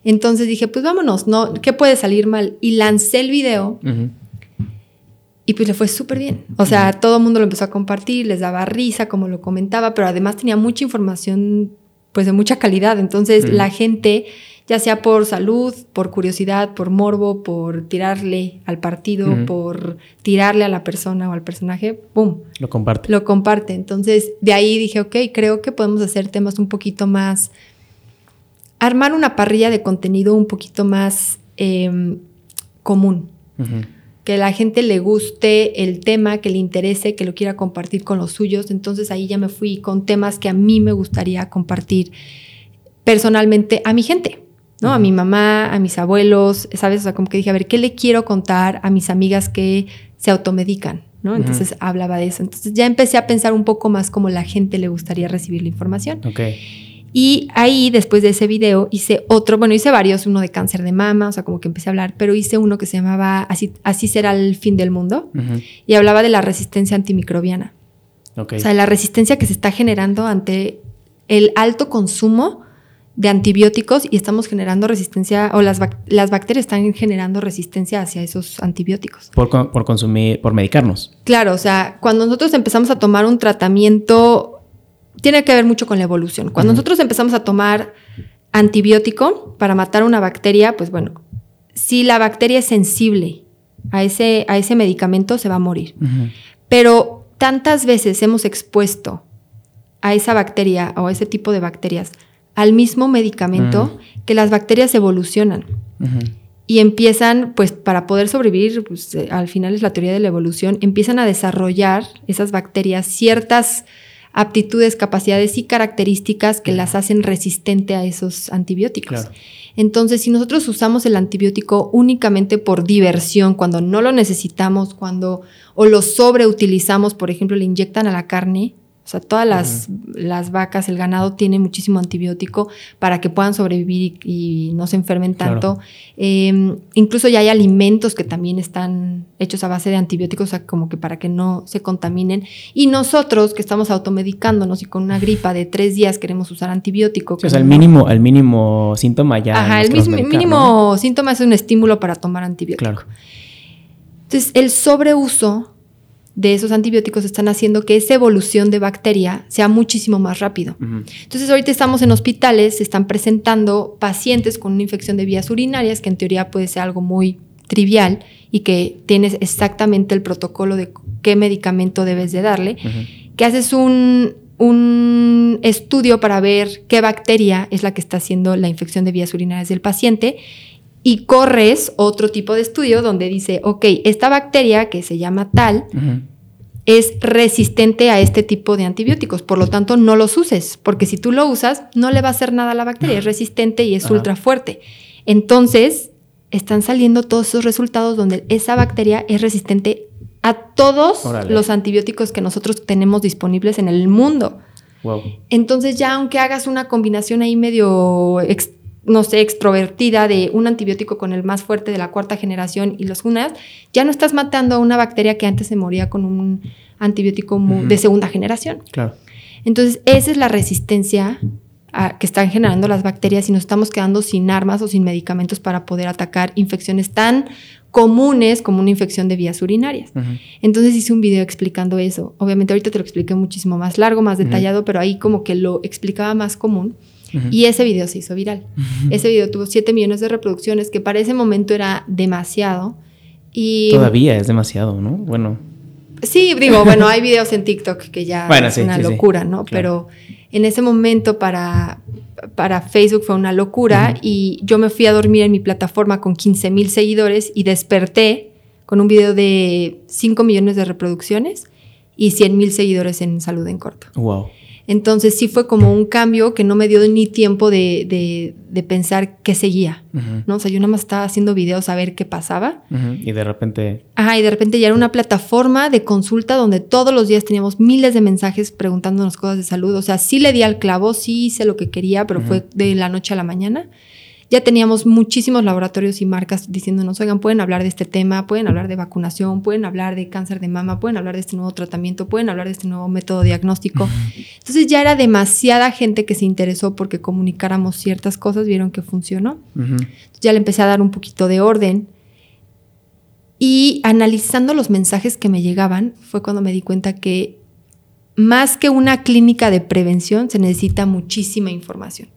Entonces dije, pues vámonos, ¿no? ¿Qué puede salir mal? Y lancé el video. Y pues le fue súper bien. O sea, todo el mundo lo empezó a compartir, les daba risa, como lo comentaba, pero además tenía mucha información, pues de mucha calidad. Entonces la gente ya sea por salud, por curiosidad, por morbo, por tirarle al partido, por tirarle a la persona o al personaje, ¡pum! Lo comparte. Lo comparte. Entonces, de ahí dije, ok, creo que podemos hacer temas un poquito más, armar una parrilla de contenido un poquito más em, común. Que la gente le guste el tema, que le interese, que lo quiera compartir con los suyos. Entonces ahí ya me fui con temas que a mí me gustaría compartir personalmente a mi gente. ¿no? A mi mamá, a mis abuelos, ¿sabes? O sea, como que dije, a ver, ¿qué le quiero contar a mis amigas que se automedican? ¿no? Entonces hablaba de eso. Entonces ya empecé a pensar un poco más cómo la gente le gustaría recibir la información. Y ahí, después de ese video, hice otro, bueno, hice varios, uno de cáncer de mama, o sea, como que empecé a hablar, pero hice uno que se llamaba Así, así será el fin del mundo y hablaba de la resistencia antimicrobiana. Okay. O sea, la resistencia que se está generando ante el alto consumo de antibióticos y estamos generando resistencia, o las, las bacterias están generando resistencia hacia esos antibióticos. Por, por, consumir, por medicarnos. Claro, o sea, cuando nosotros empezamos a tomar un tratamiento, tiene que ver mucho con la evolución. Cuando nosotros empezamos a tomar antibiótico para matar una bacteria, pues bueno, si la bacteria es sensible a ese, a ese medicamento, se va a morir. Pero tantas veces hemos expuesto a esa bacteria o a ese tipo de bacterias al mismo medicamento que las bacterias evolucionan. Y empiezan, pues para poder sobrevivir, pues eh, al final es la teoría de la evolución, empiezan a desarrollar esas bacterias ciertas aptitudes, capacidades y características que las hacen resistente a esos antibióticos. Entonces, si nosotros usamos el antibiótico únicamente por diversión, cuando no lo necesitamos, cuando o lo sobreutilizamos, por ejemplo, le inyectan a la carne, o sea, todas las, las, vacas, el ganado tiene muchísimo antibiótico para que puedan sobrevivir y, no se enfermen tanto. Em, incluso ya hay alimentos que también están hechos a base de antibióticos, o sea, como que para que no se contaminen. Y nosotros que estamos automedicándonos y con una gripa de tres días queremos usar antibiótico. o sea, el mínimo, el mínimo síntoma ya. Ajá, el mínimo síntoma es un estímulo para tomar antibiótico. Claro. Entonces, el sobreuso de esos antibióticos están haciendo que esa evolución de bacteria sea muchísimo más rápido. Entonces ahorita estamos en hospitales, se están presentando pacientes con una infección de vías urinarias, que en teoría puede ser algo muy trivial y que tienes exactamente el protocolo de qué medicamento debes de darle, que haces un, un estudio para ver qué bacteria es la que está haciendo la infección de vías urinarias del paciente y corres otro tipo de estudio donde dice, ok, esta bacteria que se llama tal es resistente a este tipo de antibióticos, por lo tanto no los uses, porque si tú lo usas no le va a hacer nada a la bacteria, es resistente y es ultra fuerte. Entonces, están saliendo todos esos resultados donde esa bacteria es resistente a todos los antibióticos que nosotros tenemos disponibles en el mundo. Entonces ya aunque hagas una combinación ahí medio no sé, extrovertida de un antibiótico con el más fuerte de la cuarta generación y los unas, ya no estás matando a una bacteria que antes se moría con un antibiótico de segunda generación. Claro. Entonces, esa es la resistencia que están generando las bacterias y nos estamos quedando sin armas o sin medicamentos para poder atacar infecciones tan comunes como una infección de vías urinarias. Entonces hice un video explicando eso. Obviamente ahorita te lo expliqué muchísimo más largo, más detallado, pero ahí como que lo explicaba más común. Y ese video se hizo viral. Ese video tuvo 7 millones de reproducciones, que para ese momento era demasiado. Y Todavía es demasiado, ¿no? Bueno. Sí, digo, bueno, hay videos en TikTok que ya es una locura, ¿no? Pero en ese momento para, para Facebook fue una locura y yo me fui a dormir en mi plataforma con 15 mil seguidores y desperté con un video de 5 millones de reproducciones y 100 mil seguidores en Salud en Corto. Wow. Entonces sí fue como un cambio que no me dio ni tiempo de, de, pensar qué seguía, ¿no? O sea, yo nada más estaba haciendo videos a ver qué pasaba. Y de repente... Ajá, y de repente ya era una plataforma de consulta donde todos los días teníamos miles de mensajes preguntándonos cosas de salud. O sea, sí le di al clavo, sí hice lo que quería, pero fue de la noche a la mañana ya teníamos muchísimos laboratorios y marcas diciéndonos, oigan, pueden hablar de este tema, pueden hablar de vacunación, pueden hablar de cáncer de mama, pueden hablar de este nuevo tratamiento, pueden hablar de este nuevo método diagnóstico. Entonces ya era demasiada gente que se interesó porque comunicáramos ciertas cosas, vieron que funcionó. Ya le empecé a dar un poquito de orden. Y analizando los mensajes que me llegaban, fue cuando me di cuenta que más que una clínica de prevención, se necesita muchísima información.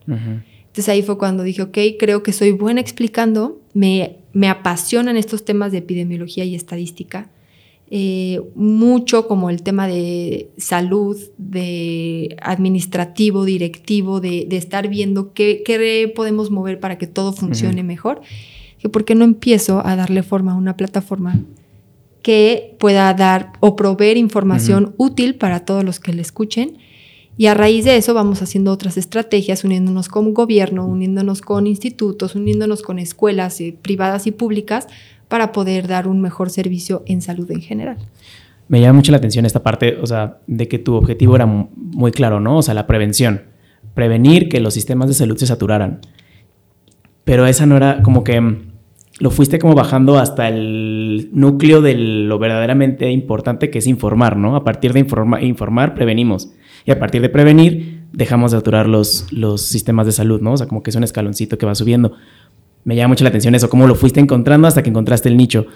Entonces ahí fue cuando dije, ok, creo que soy buena explicando, me, me apasionan estos temas de epidemiología y estadística. Eh, mucho como el tema de salud, de administrativo, directivo, de, estar viendo qué, qué, podemos mover para que todo funcione mejor. Que por qué no empiezo a darle forma a una plataforma que pueda dar o proveer información útil para todos los que le escuchen. Y a raíz de eso vamos haciendo otras estrategias, uniéndonos con gobierno, uniéndonos con institutos, uniéndonos con escuelas eh, privadas y públicas para poder dar un mejor servicio en salud en general. Me llama mucho la atención esta parte, o sea, de que tu objetivo era muy claro, ¿no? O sea, la prevención. Prevenir que los sistemas de salud se saturaran. Pero esa no era como que lo fuiste como bajando hasta el núcleo de lo verdaderamente importante que es informar, ¿no? A partir de informar, prevenimos. Y a partir de prevenir, dejamos de saturar los, los sistemas de salud, ¿no? O sea, como que es un escaloncito que va subiendo. Me llama mucho la atención eso, cómo lo fuiste encontrando hasta que encontraste el nicho.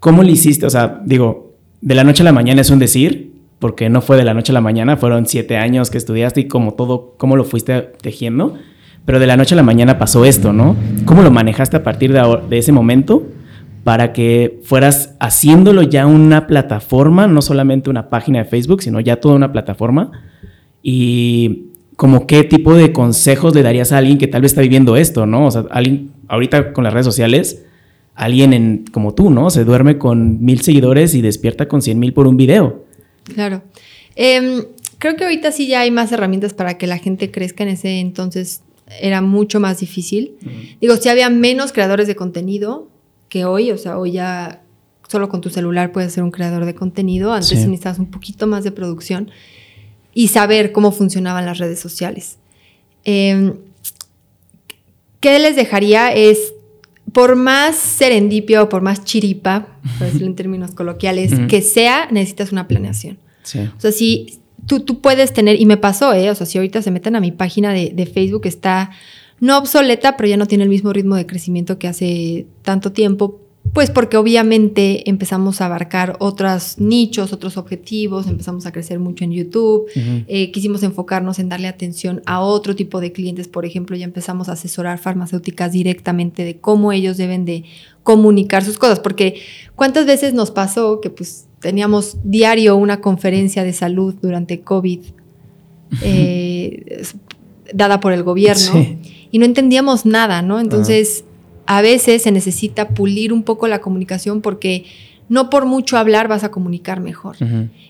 ¿Cómo lo hiciste? O sea, digo, de la noche a la mañana es un decir, porque no fue de la noche a la mañana, fueron siete años que estudiaste y como todo, cómo lo fuiste tejiendo pero de la noche a la mañana pasó esto, ¿no? ¿Cómo lo manejaste a partir de, de ese momento para que fueras haciéndolo ya una plataforma, no solamente una página de Facebook, sino ya toda una plataforma? Y como qué tipo de consejos le darías a alguien que tal vez está viviendo esto, ¿no? O sea, alguien ahorita con las redes sociales, alguien en, como tú, ¿no? Se duerme con mil seguidores y despierta con cien mil por un video. Claro. Em, creo que ahorita sí ya hay más herramientas para que la gente crezca en ese entonces era mucho más difícil. Digo, si había menos creadores de contenido que hoy, o sea, hoy ya solo con tu celular puedes ser un creador de contenido, antes necesitabas un poquito más de producción y saber cómo funcionaban las redes sociales. Em, ¿Qué les dejaría? Es, por más serendipio o por más chiripa, por decirlo en términos coloquiales, que sea, necesitas una planeación. O sea, si, tú, puedes tener, y me pasó, ¿eh? O sea, si ahorita se meten a mi página de, Facebook, está no obsoleta, pero ya no tiene el mismo ritmo de crecimiento que hace tanto tiempo, pues porque obviamente empezamos a abarcar otros nichos, otros objetivos, empezamos a crecer mucho en YouTube, eh, quisimos enfocarnos en darle atención a otro tipo de clientes, por ejemplo, ya empezamos a asesorar farmacéuticas directamente de cómo ellos deben de comunicar sus cosas, porque cuántas veces nos pasó que pues teníamos diario una conferencia de salud durante COVID eh, dada por el gobierno y no entendíamos nada, ¿no? Entonces, a veces se necesita pulir un poco la comunicación porque no por mucho hablar vas a comunicar mejor.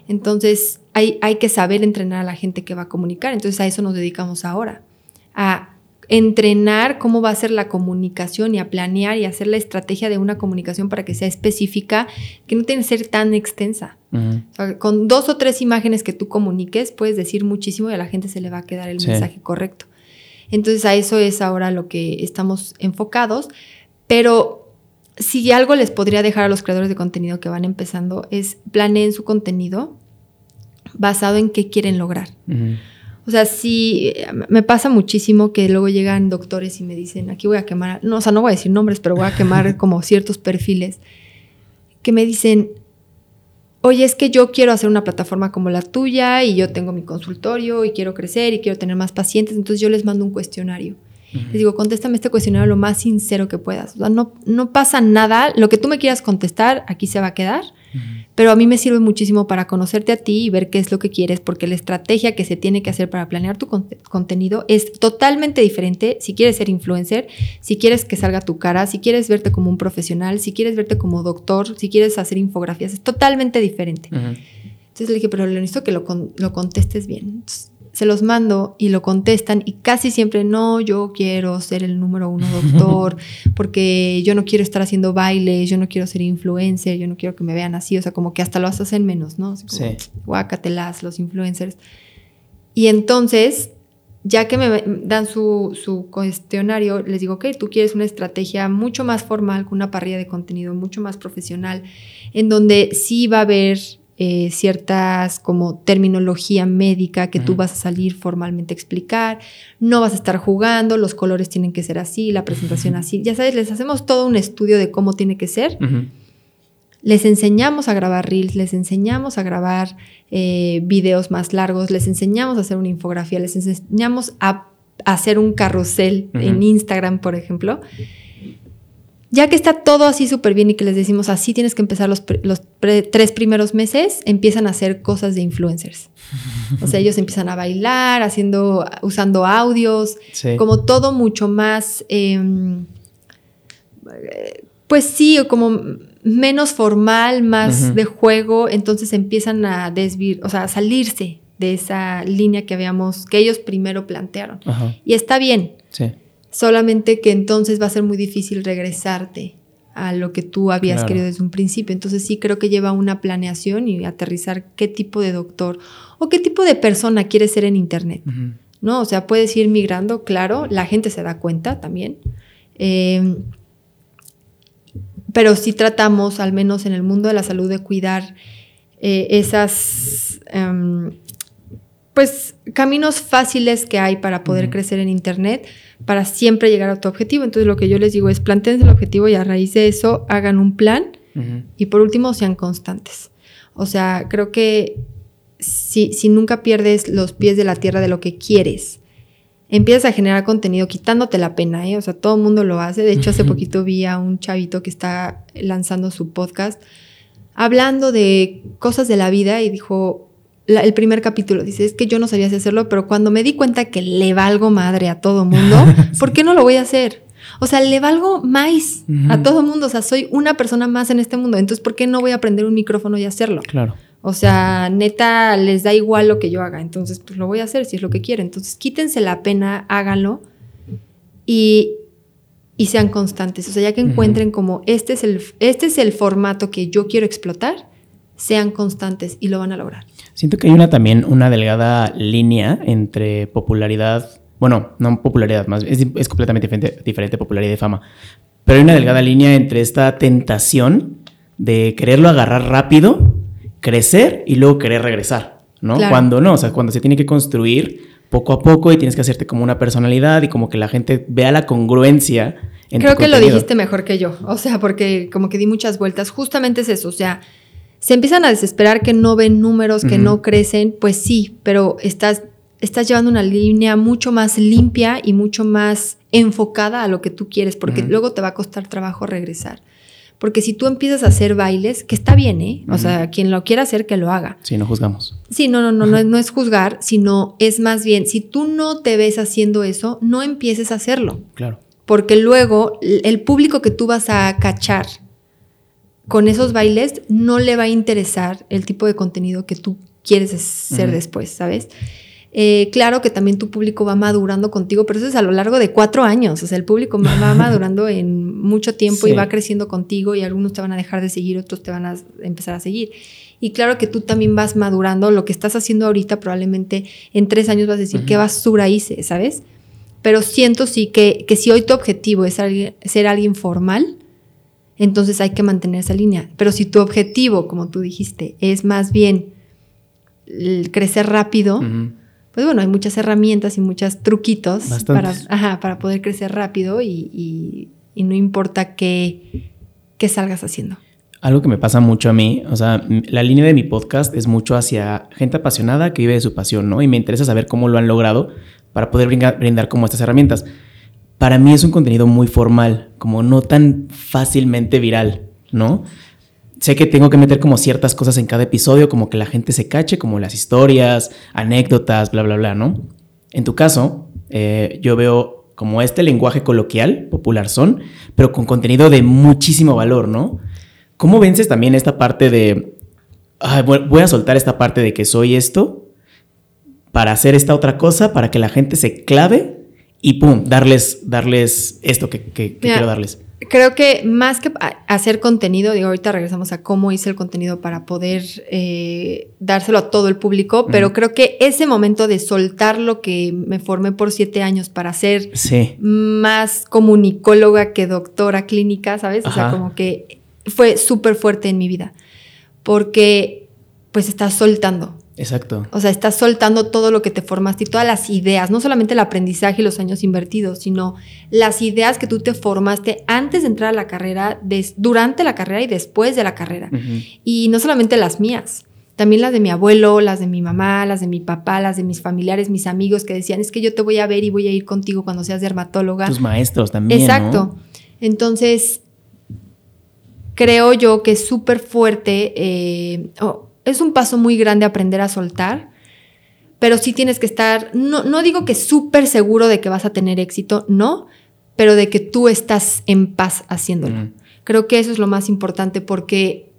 Entonces, hay, hay que saber entrenar a la gente que va a comunicar. Entonces, a eso nos dedicamos ahora, a entrenar cómo va a ser la comunicación y a planear y hacer la estrategia de una comunicación para que sea específica, que no tiene que ser tan extensa. con dos o tres imágenes que tú comuniques, puedes decir muchísimo y a la gente se le va a quedar el mensaje correcto. Entonces a eso es ahora lo que estamos enfocados, pero si algo les podría dejar a los creadores de contenido que van empezando es planeen su contenido basado en qué quieren lograr. O sea, sí, me pasa muchísimo que luego llegan doctores y me dicen, aquí voy a quemar, no, o sea, no voy a decir nombres, pero voy a quemar como ciertos perfiles, que me dicen, oye, es que yo quiero hacer una plataforma como la tuya y yo tengo mi consultorio y quiero crecer y quiero tener más pacientes, entonces yo les mando un cuestionario. Les digo, contéstame este cuestionario lo más sincero que puedas. O sea, no, no pasa nada, lo que tú me quieras contestar, aquí se va a quedar pero a mí me sirve muchísimo para conocerte a ti y ver qué es lo que quieres, porque la estrategia que se tiene que hacer para planear tu contenido es totalmente diferente si quieres ser influencer, si quieres que salga tu cara, si quieres verte como un profesional, si quieres verte como doctor, si quieres hacer infografías, es totalmente diferente. Entonces le dije, pero le necesito que lo, lo contestes bien se los mando y lo contestan y casi siempre no, yo quiero ser el número uno doctor, porque yo no quiero estar haciendo bailes, yo no quiero ser influencer, yo no quiero que me vean así, o sea, como que hasta lo hacen menos, ¿no? sí. Guácatelas, los influencers. Y entonces, ya que me dan su, su cuestionario, les digo, ok, tú quieres una estrategia mucho más formal, con una parrilla de contenido mucho más profesional, en donde sí va a haber eh, ciertas como terminología médica que tú vas a salir formalmente a explicar, no vas a estar jugando, los colores tienen que ser así, la presentación así, ya sabes, les hacemos todo un estudio de cómo tiene que ser. Les enseñamos a grabar reels, les enseñamos a grabar eh, videos más largos, les enseñamos a hacer una infografía, les enseñamos a, hacer un carrusel en Instagram, por ejemplo, ya que está todo así súper bien y que les decimos así tienes que empezar los, tres primeros meses, empiezan a hacer cosas de influencers. O sea, ellos empiezan a bailar, haciendo, usando audios, como todo mucho más, em, pues sí, como menos formal, más de juego, entonces empiezan a desvir, o sea, a salirse de esa línea que habíamos, que ellos primero plantearon. Y está bien. Sí. Solamente que entonces va a ser muy difícil regresarte a lo que tú habías querido desde un principio. Entonces sí creo que lleva una planeación y aterrizar qué tipo de doctor o qué tipo de persona quieres ser en Internet. ¿No? O sea, puedes ir migrando, claro, la gente se da cuenta también. Em, pero sí tratamos, al menos en el mundo de la salud, de cuidar eh, esas em, pues caminos fáciles que hay para poder crecer en Internet, para siempre llegar a tu objetivo. Entonces lo que yo les digo es planteense el objetivo y a raíz de eso hagan un plan y por último sean constantes. O sea, creo que si, si nunca pierdes los pies de la tierra de lo que quieres, empiezas a generar contenido quitándote la pena, ¿eh? O sea, todo el mundo lo hace. De hecho, hace poquito vi a un chavito que está lanzando su podcast hablando de cosas de la vida y dijo, el primer capítulo. Dice, es que yo no sabía si hacerlo, pero cuando me di cuenta que le valgo madre a todo mundo, ¿por qué no lo voy a hacer? O sea, le valgo más a todo mundo. O sea, soy una persona más en este mundo. Entonces, ¿por qué no voy a aprender un micrófono y hacerlo? Claro. O sea, neta, les da igual lo que yo haga. Entonces, pues lo voy a hacer si es lo que quieren. Entonces, quítense la pena, háganlo y, y sean constantes. O sea, ya que encuentren como este es, el, este es el formato que yo quiero explotar, sean constantes y lo van a lograr. Siento que hay una también una delgada línea entre popularidad, bueno, no popularidad, más es, es completamente diferente, diferente popularidad y fama, pero hay una delgada línea entre esta tentación de quererlo agarrar rápido, crecer y luego querer regresar, ¿no? Cuando no, o sea, cuando se tiene que construir poco a poco y tienes que hacerte como una personalidad y como que la gente vea la congruencia. En Creo que lo dijiste mejor que yo, o sea, porque como que di muchas vueltas, justamente es eso, o sea, se empiezan a desesperar que no ven números, que no crecen, pues sí, pero estás, estás llevando una línea mucho más limpia y mucho más enfocada a lo que tú quieres, porque luego te va a costar trabajo regresar. Porque si tú empiezas a hacer bailes, que está bien, ¿eh? O sea, quien lo quiera hacer, que lo haga. Sí, no juzgamos. Sí, no, no, no, no, no es juzgar, sino es más bien, si tú no te ves haciendo eso, no empieces a hacerlo. Claro. Porque luego el público que tú vas a cachar con esos bailes no le va a interesar el tipo de contenido que tú quieres hacer después, ¿sabes? Eh, claro que también tu público va madurando contigo, pero eso es a lo largo de cuatro años. O sea, el público va madurando en mucho tiempo y va creciendo contigo y algunos te van a dejar de seguir, otros te van a empezar a seguir. Y claro que tú también vas madurando. Lo que estás haciendo ahorita probablemente en tres años vas a decir, qué basura hice, ¿sabes? Pero siento sí que, que si hoy tu objetivo es ser alguien formal, entonces hay que mantener esa línea. Pero si tu objetivo, como tú dijiste, es más bien crecer rápido, pues bueno, hay muchas herramientas y muchos truquitos para, para, poder crecer rápido y, no importa qué, qué salgas haciendo. Algo que me pasa mucho a mí, o sea, la línea de mi podcast es mucho hacia gente apasionada que vive de su pasión, ¿no? Y me interesa saber cómo lo han logrado para poder brindar, brindar como estas herramientas para mí es un contenido muy formal, como no tan fácilmente viral, ¿no? Sé que tengo que meter como ciertas cosas en cada episodio, como que la gente se cache, como las historias, anécdotas, bla, bla, bla, ¿no? En tu caso, eh, yo veo como este lenguaje coloquial, popular son, pero con contenido de muchísimo valor, ¿no? ¿Cómo vences también esta parte de, voy a soltar esta parte de que soy esto para hacer esta otra cosa, para que la gente se clave y pum, darles, darles esto que, quiero darles. Creo que más que hacer contenido, digo, ahorita regresamos a cómo hice el contenido para poder eh, dárselo a todo el público, pero creo que ese momento de soltar lo que me formé por siete años para ser más comunicóloga que doctora clínica, ¿sabes? O sea, como que fue súper fuerte en mi vida, porque pues estás soltando. Exacto. O sea, estás soltando todo lo que te formaste y todas las ideas, no solamente el aprendizaje y los años invertidos, sino las ideas que tú te formaste antes de entrar a la carrera, durante la carrera y después de la carrera. Y no solamente las mías, también las de mi abuelo, las de mi mamá, las de mi papá, las de mis familiares, mis amigos que decían, es que yo te voy a ver y voy a ir contigo cuando seas dermatóloga. Tus maestros también. Exacto. Entonces, creo yo que es súper fuerte, eh, es un paso muy grande aprender a soltar, pero sí tienes que estar, no, no digo que súper seguro de que vas a tener éxito, no, pero de que tú estás en paz haciéndolo. Mm. Creo que eso es lo más importante porque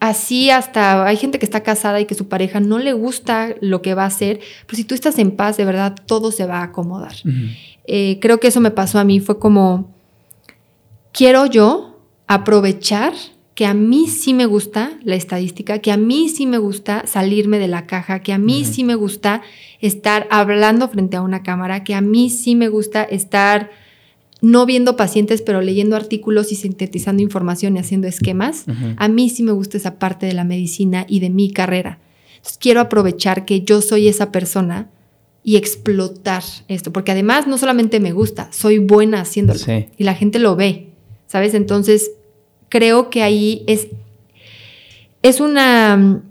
así hasta hay gente que está casada y que su pareja no le gusta lo que va a hacer, pero si tú estás en paz, de verdad, todo se va a acomodar. Eh, creo que eso me pasó a mí, fue como, quiero yo aprovechar que a mí sí me gusta la estadística, que a mí sí me gusta salirme de la caja, que a mí sí me gusta estar hablando frente a una cámara, que a mí sí me gusta estar no viendo pacientes, pero leyendo artículos y sintetizando información y haciendo esquemas. A mí sí me gusta esa parte de la medicina y de mi carrera. Entonces, quiero aprovechar que yo soy esa persona y explotar esto, porque además no solamente me gusta, soy buena haciéndolo y la gente lo ve, ¿sabes? Entonces, creo que ahí es, es una...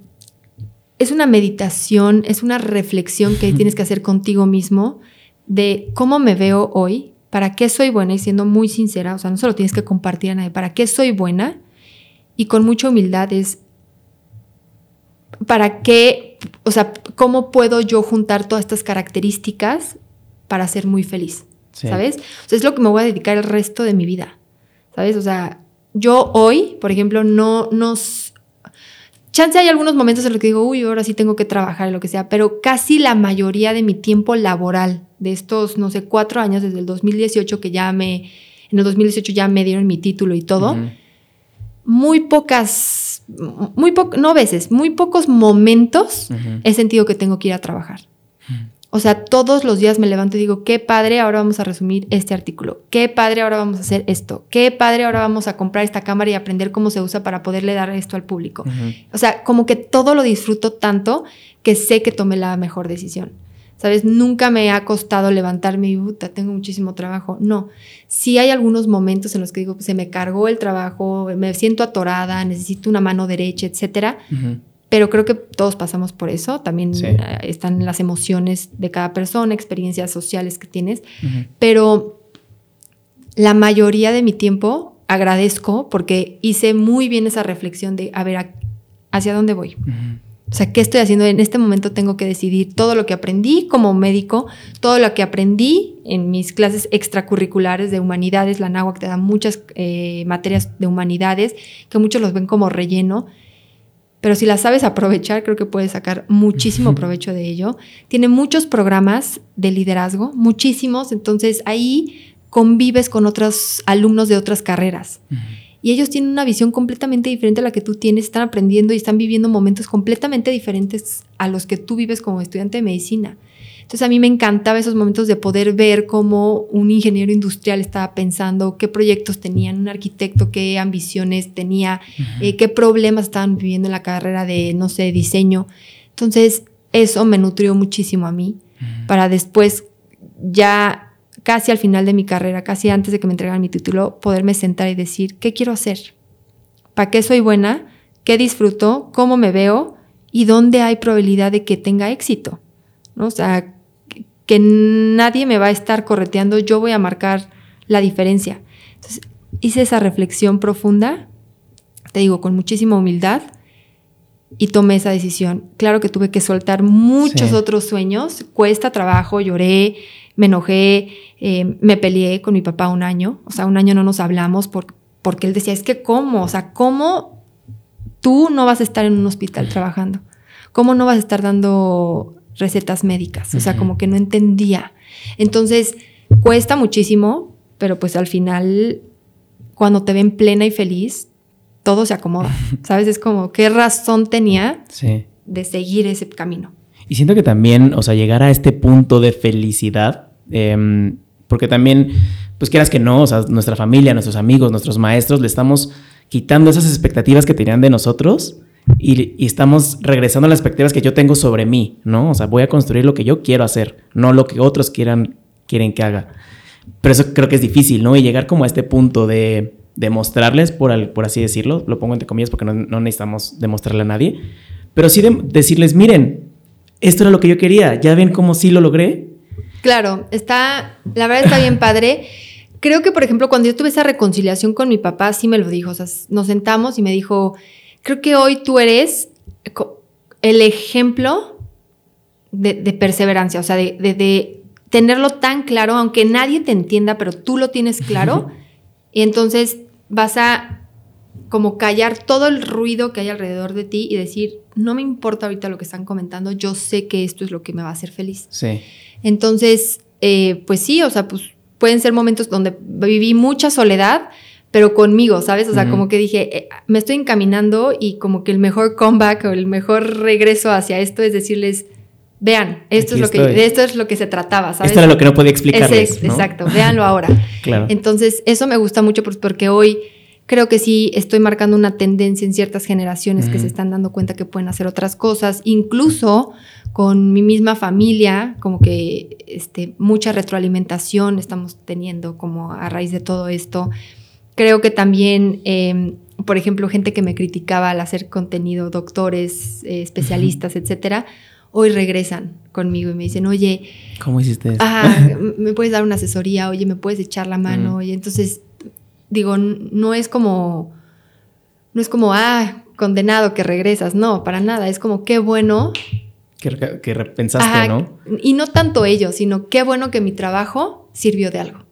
Es una meditación, es una reflexión que tienes que hacer contigo mismo de cómo me veo hoy, para qué soy buena y siendo muy sincera, o sea, no solo tienes que compartir a nadie, para qué soy buena y con mucha humildad es para qué, o sea, cómo puedo yo juntar todas estas características para ser muy feliz, ¿sabes? O sea, es lo que me voy a dedicar el resto de mi vida, ¿sabes? O sea, yo hoy, por ejemplo, no nos Chance hay algunos momentos en los que digo, uy, ahora sí tengo que trabajar y lo que sea, pero casi la mayoría de mi tiempo laboral, de estos, no sé, cuatro años, desde el 2018 que ya me, en el 2018 ya me dieron mi título y todo, muy pocas, muy po no veces, muy pocos momentos he sentido que tengo que ir a trabajar. O sea, todos los días me levanto y digo, qué padre, ahora vamos a resumir este artículo. Qué padre, ahora vamos a hacer esto. Qué padre, ahora vamos a comprar esta cámara y aprender cómo se usa para poderle dar esto al público. O sea, como que todo lo disfruto tanto que sé que tomé la mejor decisión. ¿Sabes? Nunca me ha costado levantarme y, puta, tengo muchísimo trabajo. No. Sí hay algunos momentos en los que digo, se me cargó el trabajo, me siento atorada, necesito una mano derecha, etcétera pero creo que todos pasamos por eso. También eh, están las emociones de cada persona, experiencias sociales que tienes. Pero la mayoría de mi tiempo agradezco porque hice muy bien esa reflexión de, a ver, ¿hacia dónde voy? O sea, ¿qué estoy haciendo? En este momento tengo que decidir todo lo que aprendí como médico, todo lo que aprendí en mis clases extracurriculares de humanidades. La NAWAC te da muchas eh, materias de humanidades que muchos los ven como relleno pero si la sabes aprovechar, creo que puedes sacar muchísimo provecho de ello. Tiene muchos programas de liderazgo, muchísimos, entonces ahí convives con otros alumnos de otras carreras. Y ellos tienen una visión completamente diferente a la que tú tienes, están aprendiendo y están viviendo momentos completamente diferentes a los que tú vives como estudiante de medicina. Entonces a mí me encantaba esos momentos de poder ver cómo un ingeniero industrial estaba pensando, qué proyectos tenían, un arquitecto, qué ambiciones tenía, eh, qué problemas estaban viviendo en la carrera de, no sé, diseño. Entonces eso me nutrió muchísimo a mí para después ya casi al final de mi carrera, casi antes de que me entregaran mi título, poderme sentar y decir, ¿qué quiero hacer? ¿Para qué soy buena? ¿Qué disfruto? ¿Cómo me veo? ¿Y dónde hay probabilidad de que tenga éxito? ¿No? O sea, que nadie me va a estar correteando, yo voy a marcar la diferencia. Entonces, hice esa reflexión profunda, te digo, con muchísima humildad, y tomé esa decisión. Claro que tuve que soltar muchos otros sueños, cuesta trabajo, lloré, me enojé, eh, me peleé con mi papá un año, o sea, un año no nos hablamos porque él decía, es que cómo, o sea, ¿cómo tú no vas a estar en un hospital trabajando? ¿Cómo no vas a estar dando recetas médicas, o sea, como que no entendía. Entonces, cuesta muchísimo, pero pues al final, cuando te ven plena y feliz, todo se acomoda, ¿sabes? Es como, ¿qué razón tenía de seguir ese camino? Y siento que también, o sea, llegar a este punto de felicidad, em, porque también, pues quieras que no, o sea, nuestra familia, nuestros amigos, nuestros maestros, le estamos quitando esas expectativas que tenían de nosotros y, estamos regresando a las expectativas que yo tengo sobre mí, ¿no? O sea, voy a construir lo que yo quiero hacer, no lo que otros quieran, quieren que haga. Pero eso creo que es difícil, ¿no? Y llegar como a este punto de, demostrarles, por, por así decirlo, lo pongo entre comillas porque no, necesitamos demostrarle a nadie, pero sí de decirles, miren, esto era lo que yo quería, ya ven cómo sí lo logré. Claro, está, la verdad está bien padre. Creo que, por ejemplo, cuando yo tuve esa reconciliación con mi papá, sí me lo dijo, o sea, nos sentamos y me dijo, creo que hoy tú eres el ejemplo de, perseverancia, o sea, de, de, tenerlo tan claro, aunque nadie te entienda, pero tú lo tienes claro, y entonces vas a como callar todo el ruido que hay alrededor de ti y decir, no me importa ahorita lo que están comentando, yo sé que esto es lo que me va a hacer feliz. Sí. Entonces, eh, pues sí, o sea, pues pueden ser momentos donde viví mucha soledad, pero conmigo, ¿sabes? O sea, como que dije, eh, me estoy encaminando y como que el mejor comeback o el mejor regreso hacia esto es decirles, vean, esto es lo que de esto es lo que se trataba, ¿sabes? Esto era lo que no podía explicarles. Exacto, véanlo ahora. claro. Entonces, eso me gusta mucho pues, porque hoy creo que sí estoy marcando una tendencia en ciertas generaciones que se están dando cuenta que pueden hacer otras cosas, incluso con mi misma familia, como que este, mucha retroalimentación estamos teniendo como a raíz de todo esto. Creo que también, em, por ejemplo, gente que me criticaba al hacer contenido, doctores, eh, especialistas, etcétera, hoy regresan conmigo y me dicen, oye, ¿cómo hiciste eso? me puedes dar una asesoría, oye, me puedes echar la mano, oye, entonces digo, no es como, no es como, ah, condenado que regresas, no, para nada, es como, qué bueno. Que, que repensaste, ¿no? Y no tanto ellos, sino qué bueno que mi trabajo sirvió de algo.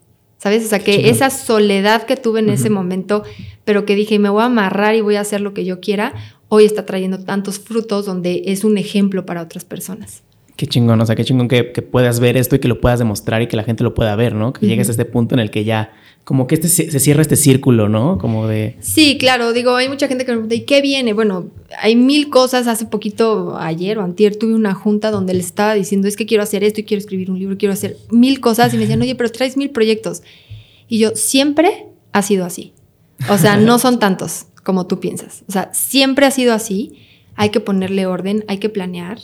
¿Sabes? O sea, que esa soledad que tuve en ese momento, pero que dije, me voy a amarrar y voy a hacer lo que yo quiera, hoy está trayendo tantos frutos donde es un ejemplo para otras personas. Qué chingón, o sea, qué chingón que, puedas ver esto y que lo puedas demostrar y que la gente lo pueda ver, ¿no? Que llegues a este punto en el que ya, como que este, se cierra este círculo, ¿no? Como de... Sí, claro, digo, hay mucha gente que me pregunta, ¿y qué viene? Bueno, hay mil cosas. Hace poquito, ayer o antier, tuve una junta donde les estaba diciendo, es que quiero hacer esto y quiero escribir un libro, quiero hacer mil cosas. Y me decían, oye, pero traes mil proyectos. Y yo, siempre ha sido así. O sea, no son tantos como tú piensas. O sea, siempre ha sido así. Hay que ponerle orden, hay que planear,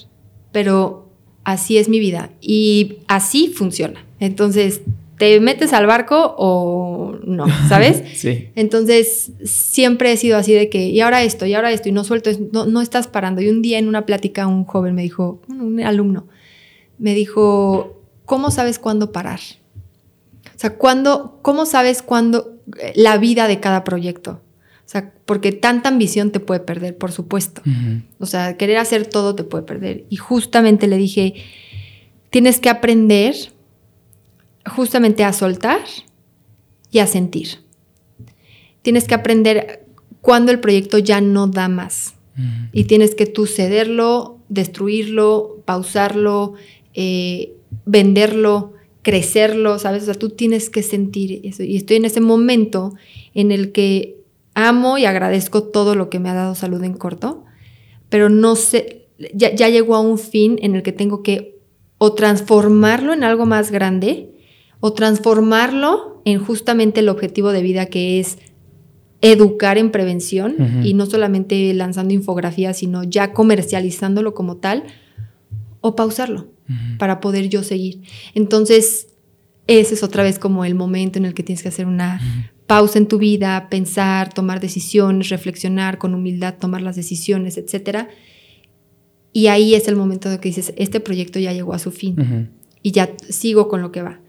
pero así es mi vida y así funciona. Entonces, ¿te metes al barco o no? ¿Sabes? sí. Entonces, siempre he sido así de que, y ahora esto, y ahora esto, y no suelto, no, no estás parando. Y un día en una plática un joven me dijo, un alumno, me dijo, ¿cómo sabes cuándo parar? O sea, ¿cuándo, ¿cómo sabes cuándo eh, la vida de cada proyecto? O sea, porque tanta ambición te puede perder, por supuesto. O sea, querer hacer todo te puede perder. Y justamente le dije, tienes que aprender justamente a soltar y a sentir. Tienes que aprender cuando el proyecto ya no da más. Y tienes que tú cederlo, destruirlo, pausarlo, eh, venderlo, crecerlo, ¿sabes? O sea, tú tienes que sentir eso. Y estoy en ese momento en el que amo y agradezco todo lo que me ha dado salud en corto, pero no sé, ya, llegó a un fin en el que tengo que o transformarlo en algo más grande o transformarlo en justamente el objetivo de vida que es educar en prevención y no solamente lanzando infografías, sino ya comercializándolo como tal, o pausarlo para poder yo seguir. Entonces, ese es otra vez como el momento en el que tienes que hacer una pausa en tu vida, pensar, tomar decisiones, reflexionar con humildad, tomar las decisiones, etc. Y ahí es el momento de que dices, este proyecto ya llegó a su fin y ya sigo con lo que va.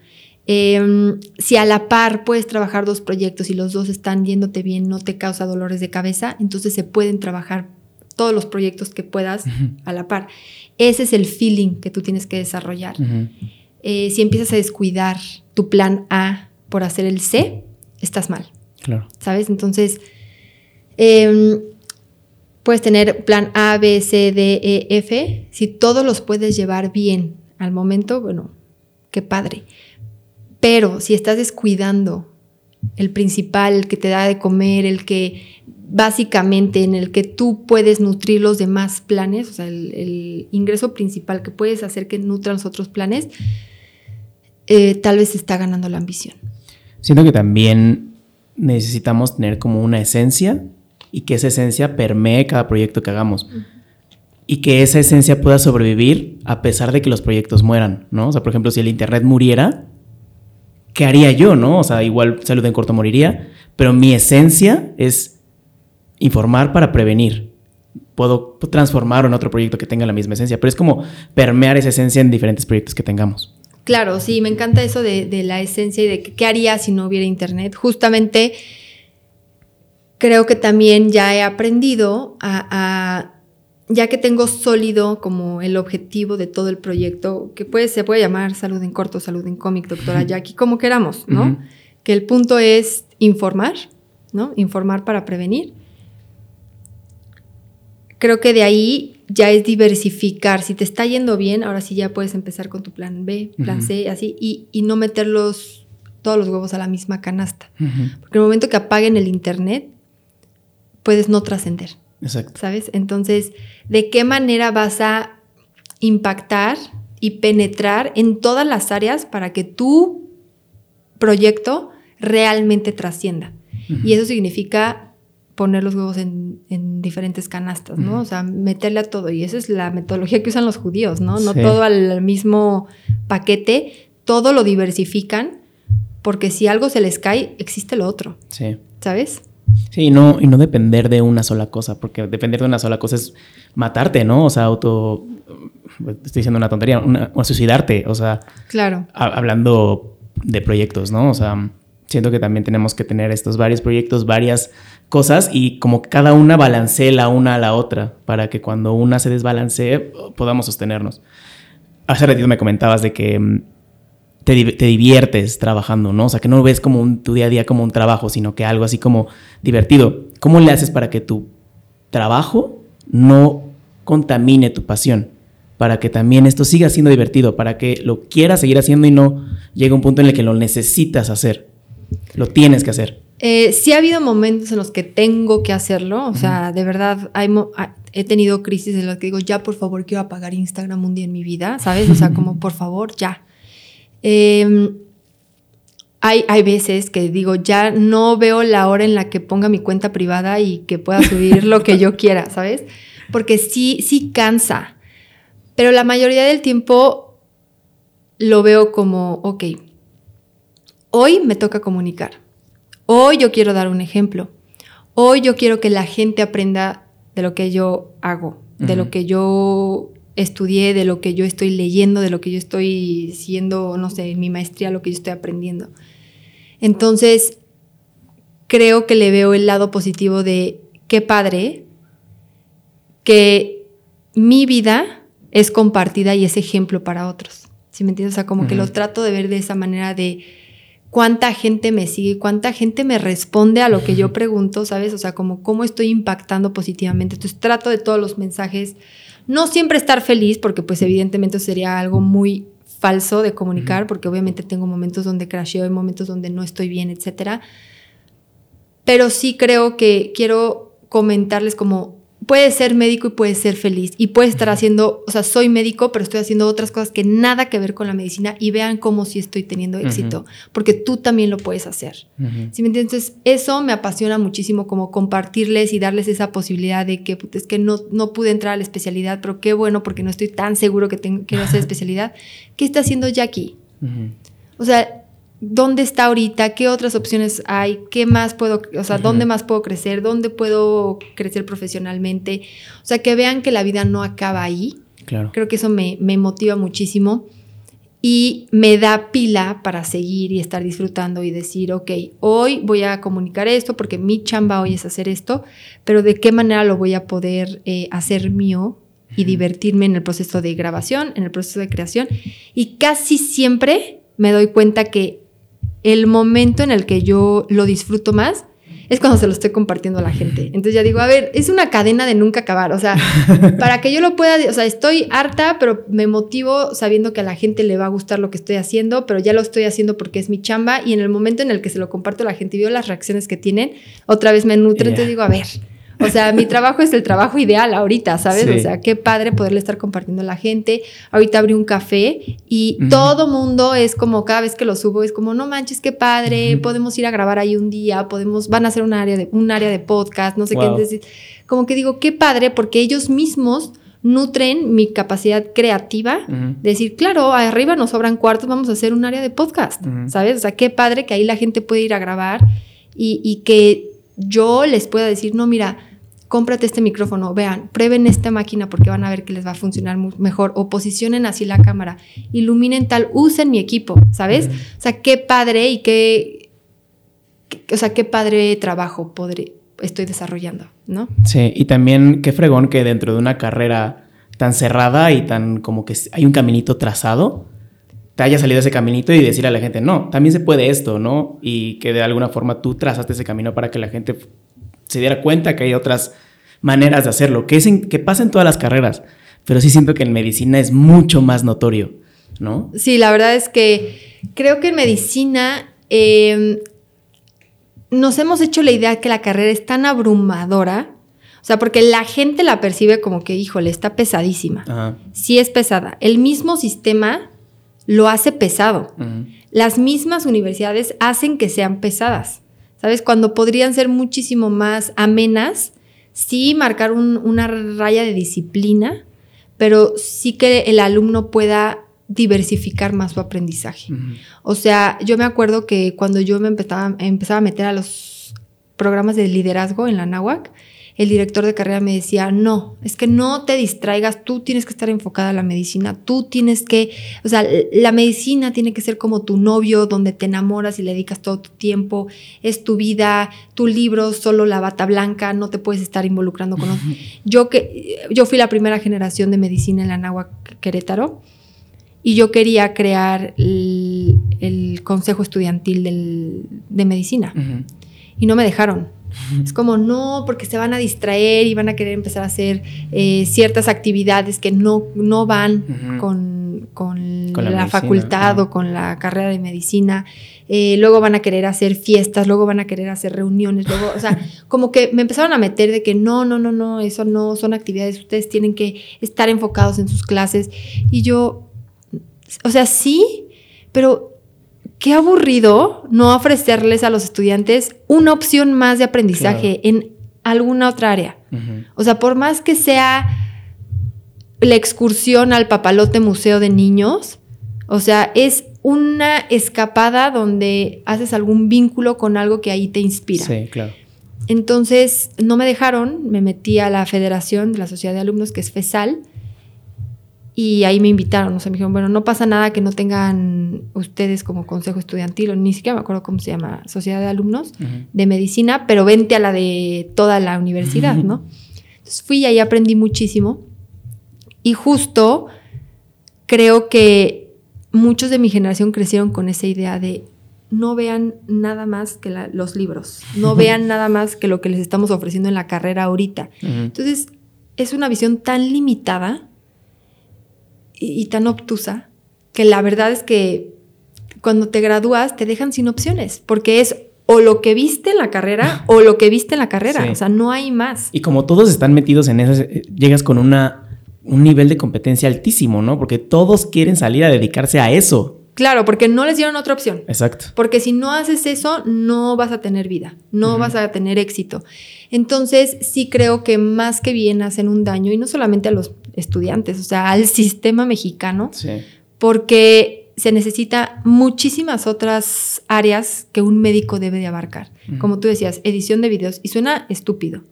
Em, si a la par puedes trabajar dos proyectos y los dos están yéndote bien, no te causa dolores de cabeza, entonces se pueden trabajar todos los proyectos que puedas a la par. Ese es el feeling que tú tienes que desarrollar. Eh, si empiezas a descuidar tu plan A por hacer el C, estás mal. Claro. ¿Sabes? Entonces, em, puedes tener plan A, B, C, D, E, F. Si todos los puedes llevar bien al momento, bueno, qué padre. Pero si estás descuidando el principal, el que te da de comer, el que básicamente en el que tú puedes nutrir los demás planes, o sea, el, ingreso principal que puedes hacer que nutran los otros planes, eh, tal vez está ganando la ambición. Siento que también necesitamos tener como una esencia y que esa esencia permee cada proyecto que hagamos. Y que esa esencia pueda sobrevivir a pesar de que los proyectos mueran, ¿no? O sea, por ejemplo, si el Internet muriera, ¿qué haría yo, no? O sea, igual salud en corto moriría, pero mi esencia es informar para prevenir. puedo transformar en otro proyecto que tenga la misma esencia. Pero es como permear esa esencia en diferentes proyectos que tengamos. Claro, sí, me encanta eso de, la esencia y de qué haría si no hubiera internet. Justamente creo que también ya he aprendido a, ya que tengo sólido como el objetivo de todo el proyecto, que puede, se puede llamar salud en corto, salud en cómic, doctora Jackie, como queramos, ¿no? Que el punto es informar, ¿no? Informar para prevenir. Creo que de ahí ya es diversificar. Si te está yendo bien, ahora sí ya puedes empezar con tu plan B, plan C, así, y, no meter todos los huevos a la misma canasta. Porque en el momento que apaguen el Internet, puedes no trascender. Exacto. ¿Sabes? Entonces, ¿de qué manera vas a impactar y penetrar en todas las áreas para que tu proyecto realmente trascienda? Y eso significa poner los huevos en, diferentes canastas, ¿no? O sea, meterle a todo. Y esa es la metodología que usan los judíos, ¿no? No todo al mismo paquete, todo lo diversifican, porque si algo se les cae, existe lo otro. Sí. ¿Sabes? Sí, y no, y no depender de una sola cosa, porque depender de una sola cosa es matarte, ¿no? O sea, auto. Estoy diciendo una tontería, o suicidarte, o sea. Claro. hablando de proyectos, ¿no? O sea, siento que también tenemos que tener estos varios proyectos, varias cosas y como cada una balancee la una a la otra para que cuando una se desbalancee podamos sostenernos. Hace ratito me comentabas de que te, diviertes trabajando, ¿no? O sea, que no ves como tu día a día como un trabajo, sino que algo así como divertido. ¿Cómo le haces para que tu trabajo no contamine tu pasión? Para que también esto siga siendo divertido, para que lo quieras seguir haciendo y no llegue un punto en el que lo necesitas hacer. Lo tienes que hacer. Eh, sí ha habido momentos en los que tengo que hacerlo, o sea, de verdad he tenido crisis en las que digo, ya por favor quiero apagar Instagram un día en mi vida, ¿sabes? O sea, como por favor, ya. Em, hay, hay veces que digo, ya no veo la hora en la que ponga mi cuenta privada y que pueda subir lo que yo quiera, ¿sabes? Porque sí, sí cansa, pero la mayoría del tiempo lo veo como, ok, hoy me toca comunicar Hoy yo quiero dar un ejemplo. Hoy yo quiero que la gente aprenda de lo que yo hago, de lo que yo estudié, de lo que yo estoy leyendo, de lo que yo estoy siendo, no sé, mi maestría, lo que yo estoy aprendiendo. Entonces, creo que le veo el lado positivo de qué padre que mi vida es compartida y es ejemplo para otros. ¿Sí me entiendes? O sea, como que lo trato de ver de esa manera de cuánta gente me sigue, cuánta gente me responde a lo que yo pregunto, ¿sabes? O sea, como cómo estoy impactando positivamente. Entonces trato de todos los mensajes, no siempre estar feliz, porque pues evidentemente sería algo muy falso de comunicar, porque obviamente tengo momentos donde crasheo y momentos donde no estoy bien, etcétera. Pero sí creo que quiero comentarles como puedes ser médico y puedes ser feliz y puedes estar haciendo, o sea, soy médico, pero estoy haciendo otras cosas que nada que ver con la medicina y vean cómo sí estoy teniendo éxito, porque tú también lo puedes hacer. ¿Sí me entiendes? Entonces, eso me apasiona muchísimo como compartirles y darles esa posibilidad de que es que no, no pude entrar a la especialidad, pero qué bueno porque no estoy tan seguro que tengo, quiero hacer especialidad. ¿Qué está haciendo Jackie? O sea, dónde está ahorita, qué otras opciones hay, qué más puedo, o sea, dónde más puedo crecer, dónde puedo crecer profesionalmente. O sea, que vean que la vida no acaba ahí. Claro. Creo que eso me, motiva muchísimo y me da pila para seguir y estar disfrutando y decir, ok, hoy voy a comunicar esto porque mi chamba hoy es hacer esto, pero de qué manera lo voy a poder eh, hacer mío y divertirme en el proceso de grabación, en el proceso de creación. Y casi siempre me doy cuenta que el momento en el que yo lo disfruto más es cuando se lo estoy compartiendo a la gente. Entonces ya digo, a ver, es una cadena de nunca acabar. O sea, para que yo lo pueda, o sea, estoy harta, pero me motivo sabiendo que a la gente le va a gustar lo que estoy haciendo, pero ya lo estoy haciendo porque es mi chamba y en el momento en el que se lo comparto a la gente y veo las reacciones que tienen, otra vez me nutre, entonces digo, a ver, o sea, mi trabajo es el trabajo ideal ahorita, ¿sabes? O sea, qué padre poderle estar compartiendo a la gente. Ahorita abrí un café y todo mundo es como, cada vez que lo subo, es como, no manches, qué padre, podemos ir a grabar ahí un día, podemos, van a hacer un área de, un área de podcast, no sé qué. Entonces, como que digo, qué padre, porque ellos mismos nutren mi capacidad creativa de decir, claro, arriba nos sobran cuartos, vamos a hacer un área de podcast, ¿sabes? O sea, qué padre que ahí la gente puede ir a grabar y, y que yo les pueda decir, no, mira, cómprate este micrófono, vean, prueben esta máquina porque van a ver que les va a funcionar mejor, o posicionen así la cámara, iluminen tal, usen mi equipo, ¿sabes? O sea, qué padre y qué, o sea, qué padre trabajo podré, estoy desarrollando, ¿no? Sí, y también qué fregón que dentro de una carrera tan cerrada y tan como que hay un caminito trazado, te haya salido ese caminito y decir a la gente, no, también se puede esto, ¿no? Y que de alguna forma tú trazaste ese camino para que la gente se diera cuenta que hay otras maneras de hacerlo, que, es que pasa en todas las carreras, pero sí siento que en medicina es mucho más notorio, ¿no? Sí, la verdad es que creo que en medicina em, nos hemos hecho la idea que la carrera es tan abrumadora, o sea, porque la gente la percibe como que, híjole, está pesadísima. Sí es pesada. El mismo sistema lo hace pesado. Las mismas universidades hacen que sean pesadas. ¿Sabes? Cuando podrían ser muchísimo más amenas, sí marcar una raya de disciplina, pero sí que el alumno pueda diversificar más su aprendizaje. O sea, yo me acuerdo que cuando yo me empezaba, empezaba a meter a los programas de liderazgo en la NAWAC, el director de carrera me decía, no, es que no te distraigas, tú tienes que estar enfocada a la medicina, tú tienes que, o sea, la medicina tiene que ser como tu novio, donde te enamoras y le dedicas todo tu tiempo, es tu vida, tu libro, solo la bata blanca, no te puedes estar involucrando con otros. Yo, que, yo fui la primera generación de medicina en la Náhuac Querétaro y yo quería crear el, consejo estudiantil de medicina. Y no me dejaron es como, no, porque se van a distraer y van a querer empezar a hacer eh, ciertas actividades que no, no van con, la, facultad o con la carrera de medicina. Eh, luego van a querer hacer fiestas, luego van a querer hacer reuniones, luego, o sea, como que me empezaron a meter de que no, no, no, no, eso no son actividades, ustedes tienen que estar enfocados en sus clases. Y yo, o sea, sí, pero qué aburrido no ofrecerles a los estudiantes una opción más de aprendizaje en alguna otra área. O sea, por más que sea la excursión al papalote museo de niños, o sea, es una escapada donde haces algún vínculo con algo que ahí te inspira. Sí, claro. Entonces, no me dejaron, me metí a la Federación de la Sociedad de Alumnos, que es FESAL, y ahí me invitaron, o sea, me dijeron, bueno, no pasa nada que no tengan ustedes como consejo estudiantil, o ni siquiera me acuerdo cómo se llama, sociedad de alumnos de medicina, pero vente a la de toda la universidad, ¿no? Entonces fui y ahí aprendí muchísimo. Y justo creo que muchos de mi generación crecieron con esa idea de no vean nada más que los libros, no vean nada más que lo que les estamos ofreciendo en la carrera ahorita. Entonces, es una visión tan limitada y, tan obtusa que la verdad es que cuando te gradúas te dejan sin opciones, porque es o lo que viste en la carrera o lo que viste en la carrera, o sea, no hay más. Y como todos están metidos en eso, eh, llegas con una, un nivel de competencia altísimo, ¿no? Porque todos quieren salir a dedicarse a eso. Claro, porque no les dieron otra opción. Exacto. Porque si no haces eso, no vas a tener vida, no vas a tener éxito. Entonces, sí creo que más que bien hacen un daño, y no solamente a los estudiantes, o sea, al sistema mexicano, porque se necesita muchísimas otras áreas que un médico debe de abarcar. Como tú decías, edición de videos, y suena estúpido,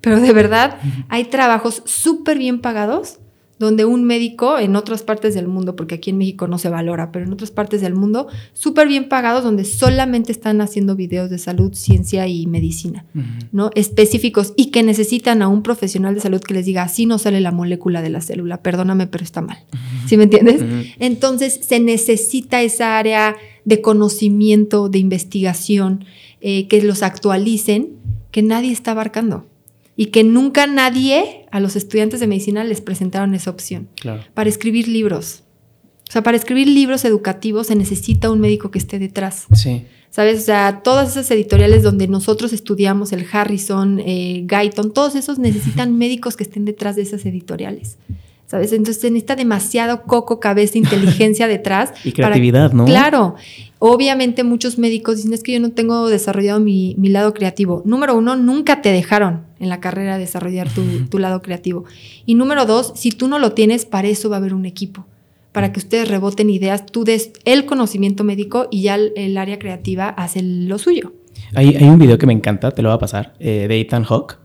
pero de verdad hay trabajos súper bien pagados donde un médico en otras partes del mundo, porque aquí en México no se valora, pero en otras partes del mundo, súper bien pagados, donde solamente están haciendo videos de salud, ciencia y medicina, ¿no? Específicos y que necesitan a un profesional de salud que les diga, así no sale la molécula de la célula, perdóname, pero está mal. ¿Sí me entiendes? Entonces, se necesita esa área de conocimiento, de investigación, eh, que los actualicen, que nadie está abarcando y que nunca nadie a los estudiantes de medicina les presentaron esa opción. Para escribir libros. O sea, para escribir libros educativos se necesita un médico que esté detrás. Sí. ¿Sabes? O sea, todas esas editoriales donde nosotros estudiamos, el Harrison, eh, Guyton, todos esos necesitan médicos que estén detrás de esas editoriales. ¿Sabes? Entonces se necesita demasiado coco, cabeza, inteligencia detrás. y creatividad, ¿no? Claro. Obviamente muchos médicos dicen es que yo no tengo desarrollado mi, lado creativo. Número uno, nunca te dejaron en la carrera desarrollar tu, lado creativo. Y número dos, si tú no lo tienes, para eso va a haber un equipo. Para que ustedes reboten ideas, tú des el conocimiento médico y ya el, área creativa hace lo suyo. Hay, un video que me encanta, te lo voy a pasar, eh, de Ethan Hawke.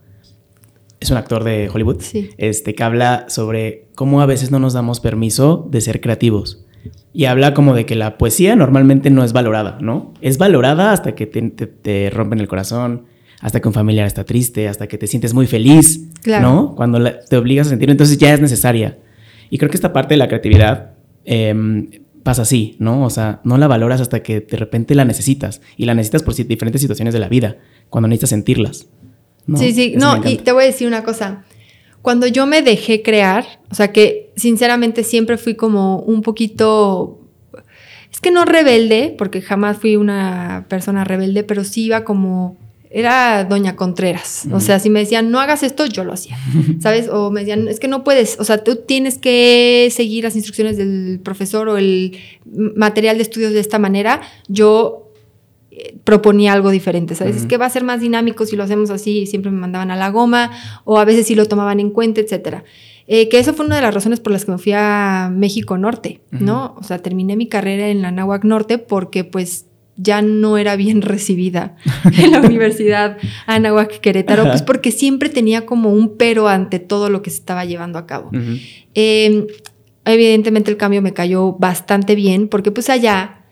Es un actor de Hollywood, Sí. este, que habla sobre cómo a veces no nos damos permiso de ser creativos. Y habla como de que la poesía normalmente no es valorada, ¿no? Es valorada hasta que te, te- te rompen el corazón, hasta que un familiar está triste, hasta que te sientes muy feliz, Claro. ¿no? Cuando la- te obligas a sentir, entonces ya es necesaria. Y creo que esta parte de la creatividad em, pasa así, ¿no? O sea, no la valoras hasta que de repente la necesitas. Y la necesitas por diferentes situaciones de la vida, cuando necesitas sentirlas. ¿No? Sí, sí, Eso no, y te voy a decir una cosa. Cuando yo me dejé crear, o sea que sinceramente siempre fui como un poquito, es que no rebelde, porque jamás fui una persona rebelde, pero sí iba como, era Doña Contreras. O sea, si me decían, no hagas esto, yo lo hacía, ¿sabes? O me decían, es que no puedes, o sea, tú tienes que seguir las instrucciones del profesor o el material de estudios de esta manera. Yo proponía algo diferente, ¿sabes? Es Ujú. que va a ser más dinámico si lo hacemos así, y siempre me mandaban a la goma, o a veces sí lo tomaban en cuenta, etcétera. Eh, que eso fue una de las razones por las que me fui a México Norte, ¿no? O sea, terminé mi carrera en la Náhuac Norte porque pues ya no era bien recibida en la Universidad Anáhuac Querétaro, pues porque siempre tenía como un pero ante todo lo que se estaba llevando a cabo. Eh, evidentemente el cambio me cayó bastante bien porque pues allá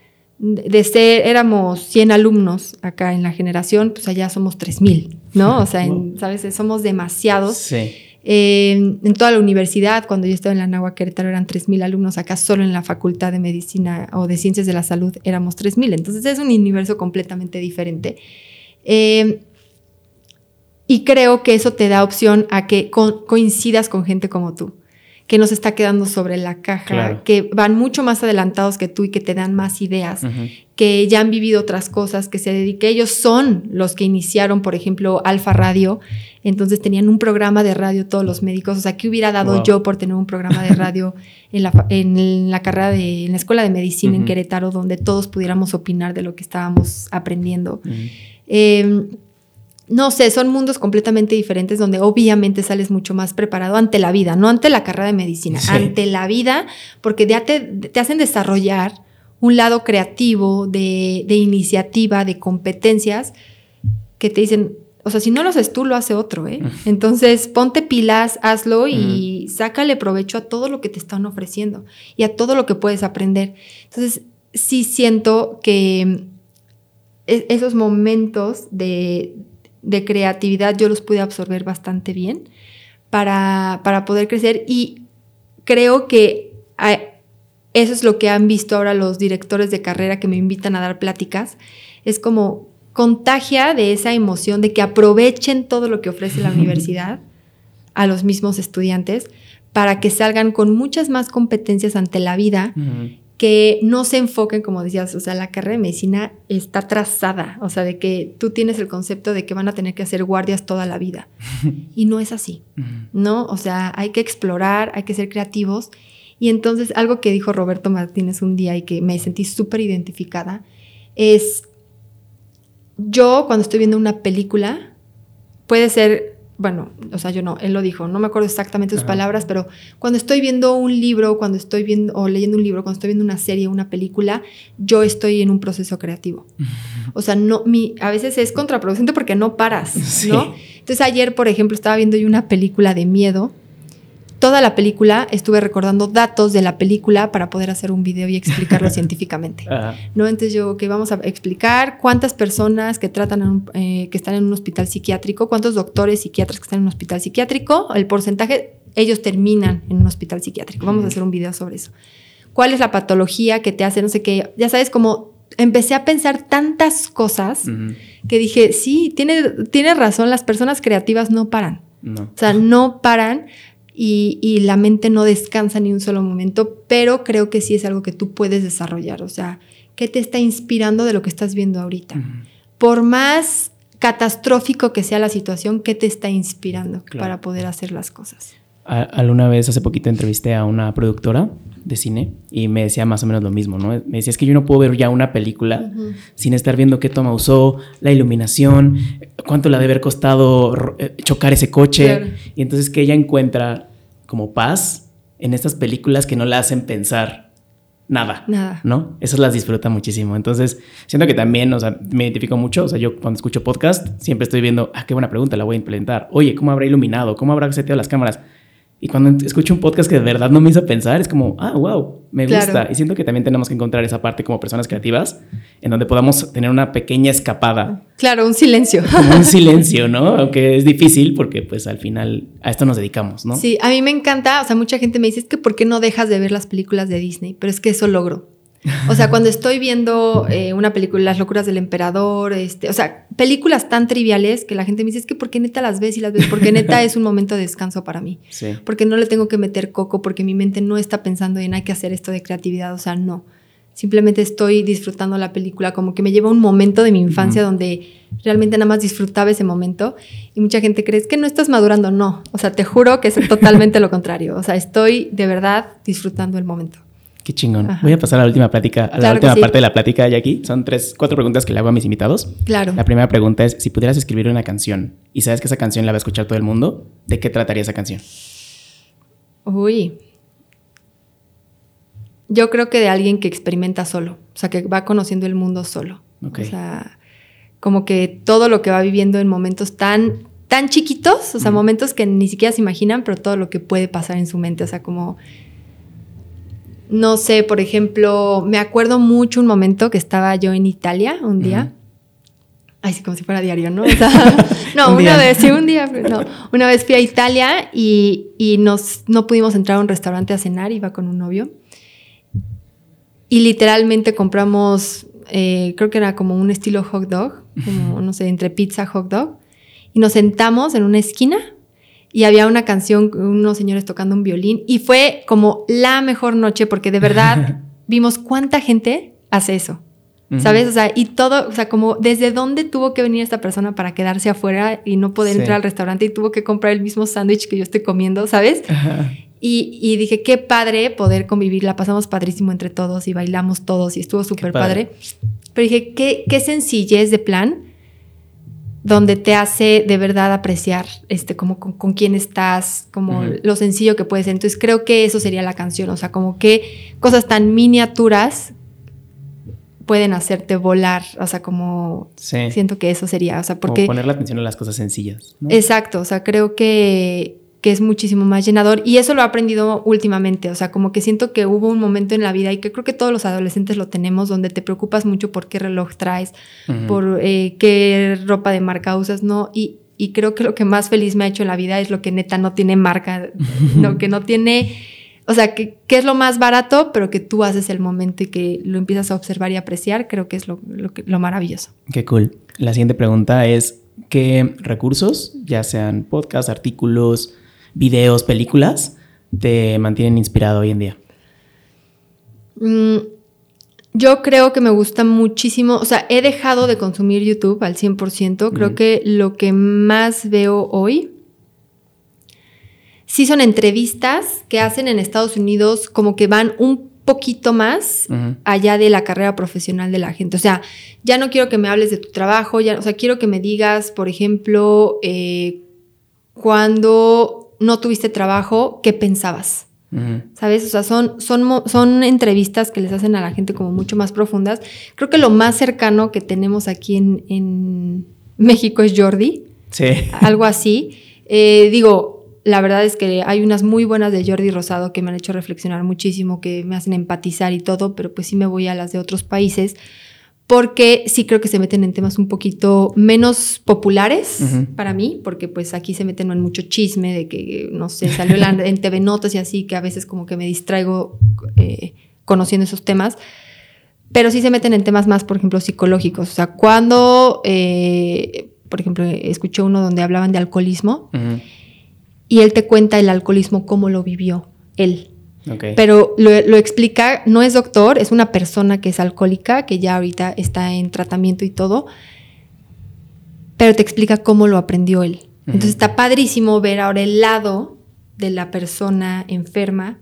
de ser, éramos 100 alumnos acá en la generación, pues allá somos 3000, ¿no? O sea, en- ¿sabes? Somos demasiados. Sí. Eh, en toda la universidad, cuando yo estaba en la Nahua Querétaro, eran 3.000 alumnos. Acá solo en la Facultad de Medicina o de Ciencias de la Salud éramos 3.000. Entonces es un universo completamente diferente. Eh, y creo que eso te da opción a que co- coincidas con gente como tú, que nos está quedando sobre la caja, Claro. que van mucho más adelantados que tú y que te dan más ideas que ya han vivido otras cosas, que se dediquen. Ellos son los que iniciaron, por ejemplo, Alfa Radio. Entonces tenían un programa de radio todos los médicos. O sea, ¿qué hubiera dado Wow. yo por tener un programa de radio en la, en la carrera de, en la escuela de medicina en. Querétaro, donde todos pudiéramos opinar de lo que estábamos aprendiendo? Eh, no sé, son mundos completamente diferentes donde obviamente sales mucho más preparado ante la vida, no ante la carrera de medicina, Sí. ante la vida, porque ya te, te hacen desarrollar un lado creativo, de, de iniciativa, de competencias, que te dicen, o sea, si no lo haces tú, lo hace otro, ¿eh? Entonces, ponte pilas, hazlo y sácale provecho a todo lo que te están ofreciendo y a todo lo que puedes aprender. Entonces, sí siento que e- esos momentos de, de creatividad yo los pude absorber bastante bien para, para poder crecer y creo que eso es lo que han visto ahora los directores de carrera que me invitan a dar pláticas. Es como contagia de esa emoción de que aprovechen todo lo que ofrece la universidad a los mismos estudiantes para que salgan con muchas más competencias ante la vida. Que no se enfoquen, como decías, o sea, la carrera de medicina está trazada, o sea, de que tú tienes el concepto de que van a tener que hacer guardias toda la vida. Y no es así. ¿no? O sea, hay que explorar, hay que ser creativos. Y entonces, algo que dijo Roberto Martínez un día y que me sentí súper identificada es, yo cuando estoy viendo una película, puede ser, bueno, o sea, yo no, él lo dijo, no me acuerdo exactamente sus Ajá. palabras, pero cuando estoy viendo un libro, cuando estoy viendo o leyendo un libro, cuando estoy viendo una serie, una película, yo estoy en un proceso creativo. O sea, no, mi, a veces es contraproducente porque no paras, Sí. ¿no? Entonces ayer, por ejemplo, estaba viendo yo una película de miedo. Toda la película estuve recordando datos de la película para poder hacer un video y explicarlo científicamente. Ajá. ¿no? Entonces yo que vamos a explicar cuántas personas que tratan, en un- eh, que están en un hospital psiquiátrico, cuántos doctores psiquiatras que están en un hospital psiquiátrico, el porcentaje, ellos terminan en un hospital psiquiátrico. Vamos a hacer un video sobre eso. ¿Cuál es la patología que te hace, no sé qué? Ya sabes, como empecé a pensar tantas cosas que dije, sí, tiene, tiene razón, las personas creativas no paran. No. O sea, no paran y, y la mente no descansa ni un solo momento, pero creo que sí es algo que tú puedes desarrollar. O sea, ¿qué te está inspirando de lo que estás viendo ahorita? Por más catastrófico que sea la situación, ¿qué te está inspirando Claro. para poder hacer las cosas? Alguna vez, hace poquito, entrevisté a una productora de cine y me decía más o menos lo mismo, ¿no? Me decía, es que yo no puedo ver ya una película sin estar viendo qué toma usó, la iluminación, cuánto le ha de haber costado eh, chocar ese coche. Claro. Y entonces que ella encuentra como paz en estas películas que no la hacen pensar nada. Nada. ¿No? Esas las disfruta muchísimo. Entonces, siento que también, o sea, me identifico mucho. O sea, yo cuando escucho podcast, siempre estoy viendo, ah, qué buena pregunta, la voy a implementar. Oye, ¿cómo habrá iluminado? ¿Cómo habrá seteado las cámaras? Y cuando escucho un podcast que de verdad no me hizo pensar, es como, ah, wow, me gusta. Y siento que también tenemos que encontrar esa parte como personas creativas, en donde podamos tener una pequeña escapada. Claro, un silencio. Como un silencio, ¿no? Aunque es difícil porque pues al final a esto nos dedicamos, ¿no? Sí, a mí me encanta, o sea, mucha gente me dice, es que ¿por qué no dejas de ver las películas de Disney? Pero es que eso logro. O sea, cuando estoy viendo eh, una película, Las locuras del emperador, este, o sea, películas tan triviales que la gente me dice, es que ¿por qué neta las ves y las ves? Porque neta es un momento de descanso para mí. Sí. Porque no le tengo que meter coco, porque mi mente no está pensando en hay que hacer esto de creatividad, o sea, no. Simplemente estoy disfrutando la película, como que me lleva un momento de mi infancia donde realmente nada más disfrutaba ese momento. Y mucha gente cree, es que no estás madurando. No, o sea, te juro que es totalmente lo contrario. O sea, estoy de verdad disfrutando el momento. Qué chingón. Voy a pasar a la última plática, a la última parte de la plática, Jackie. Son tres, cuatro preguntas que le hago a mis invitados. Claro. La primera pregunta es, si pudieras escribir una canción y sabes que esa canción la va a escuchar todo el mundo, ¿de qué trataría esa canción? Uy. Yo creo que de alguien que experimenta solo, o sea, que va conociendo el mundo solo. Okay. O sea, como que todo lo que va viviendo en momentos tan, tan chiquitos, o sea, momentos que ni siquiera se imaginan, pero todo lo que puede pasar en su mente, o sea, como no sé, por ejemplo, me acuerdo mucho un momento que estaba yo en Italia un día. Ay, sí, como si fuera diario, ¿no? O sea, no, una vez, sí, un día, no. Una vez fui a Italia y, y, nos, no pudimos entrar a un restaurante a cenar, iba con un novio. Y literalmente compramos, eh, creo que era como un estilo hot dog, como, no sé, entre pizza, hot dog. Y nos sentamos en una esquina y había una canción, unos señores tocando un violín y fue como la mejor noche porque de verdad vimos cuánta gente hace eso. ¿Sabes? O sea, y todo, o sea, como desde dónde tuvo que venir esta persona para quedarse afuera y no poder Sí. entrar al restaurante y tuvo que comprar el mismo sándwich que yo estoy comiendo, ¿sabes? Y, y dije, qué padre poder convivir, la pasamos padrísimo entre todos y bailamos todos y estuvo súper padre. padre. Pero dije, qué, qué sencillez de plan donde te hace de verdad apreciar este, como con, con quién estás, como lo sencillo que puede ser. Entonces creo que eso sería la canción, o sea, como que cosas tan miniaturas pueden hacerte volar, o sea, como Sí. siento que eso sería, o sea, Como porque... poner la atención en las cosas sencillas. ¿no? Exacto, o sea, creo que, que es muchísimo más llenador y eso lo he aprendido últimamente, o sea, como que siento que hubo un momento en la vida y que creo que todos los adolescentes lo tenemos, donde te preocupas mucho por qué reloj traes, por eh, qué ropa de marca usas, ¿no? Y, y creo que lo que más feliz me ha hecho en la vida es lo que neta no tiene marca, lo que no tiene, o sea, que, que es lo más barato, pero que tú haces el momento y que lo empiezas a observar y apreciar, creo que es lo, lo, lo maravilloso. Qué cool. La siguiente pregunta es, ¿qué recursos, ya sean podcasts, artículos, videos, películas, te mantienen inspirado hoy en día? Mm, yo creo que me gusta muchísimo, o sea, he dejado de consumir YouTube al 100%, creo que lo que más veo hoy sí son entrevistas que hacen en Estados Unidos como que van un poquito más allá de la carrera profesional de la gente. O sea, ya no quiero que me hables de tu trabajo, ya, o sea, quiero que me digas, por ejemplo, eh, cuando no tuviste trabajo, ¿qué pensabas? ¿Sabes? O sea, son, son, son entrevistas que les hacen a la gente como mucho más profundas. Creo que lo más cercano que tenemos aquí en, en México es Jordi, Sí. algo así. Eh, digo, la verdad es que hay unas muy buenas de Jordi Rosado que me han hecho reflexionar muchísimo, que me hacen empatizar y todo, pero pues sí me voy a las de otros países, porque sí creo que se meten en temas un poquito menos populares para mí, porque pues aquí se meten en mucho chisme de que, no sé, salió la- en TV Notas y así, que a veces como que me distraigo eh, conociendo esos temas. Pero sí se meten en temas más, por ejemplo, psicológicos. O sea, cuando, eh, por ejemplo, escuché uno donde hablaban de alcoholismo y él te cuenta el alcoholismo, cómo lo vivió él. Pero lo, lo explica, no es doctor, es una persona que es alcohólica, que ya ahorita está en tratamiento y todo, pero te explica cómo lo aprendió él. Entonces está padrísimo ver ahora el lado de la persona enferma,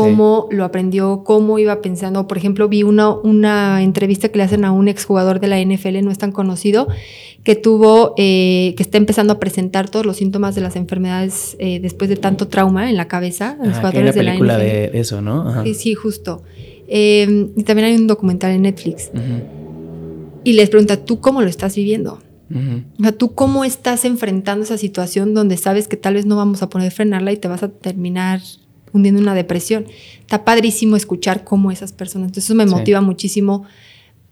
cómo lo aprendió, cómo iba pensando. Por ejemplo, vi una, una entrevista que le hacen a un exjugador de la NFL, no es tan conocido, que tuvo, eh, que está empezando a presentar todos los síntomas de las enfermedades eh, después de tanto trauma en la cabeza, los Ah, que hay una jugadores de la película NFL. de, eso, ¿no? Ajá. Sí, sí, justo. Eh, y también hay un documental en Netflix. Y les pregunta, ¿tú cómo lo estás viviendo? O sea, ¿tú cómo estás enfrentando esa situación donde sabes que tal vez no vamos a poder frenarla y te vas a terminar hundiendo en una depresión? Está padrísimo escuchar cómo esas personas. Entonces, eso me motiva muchísimo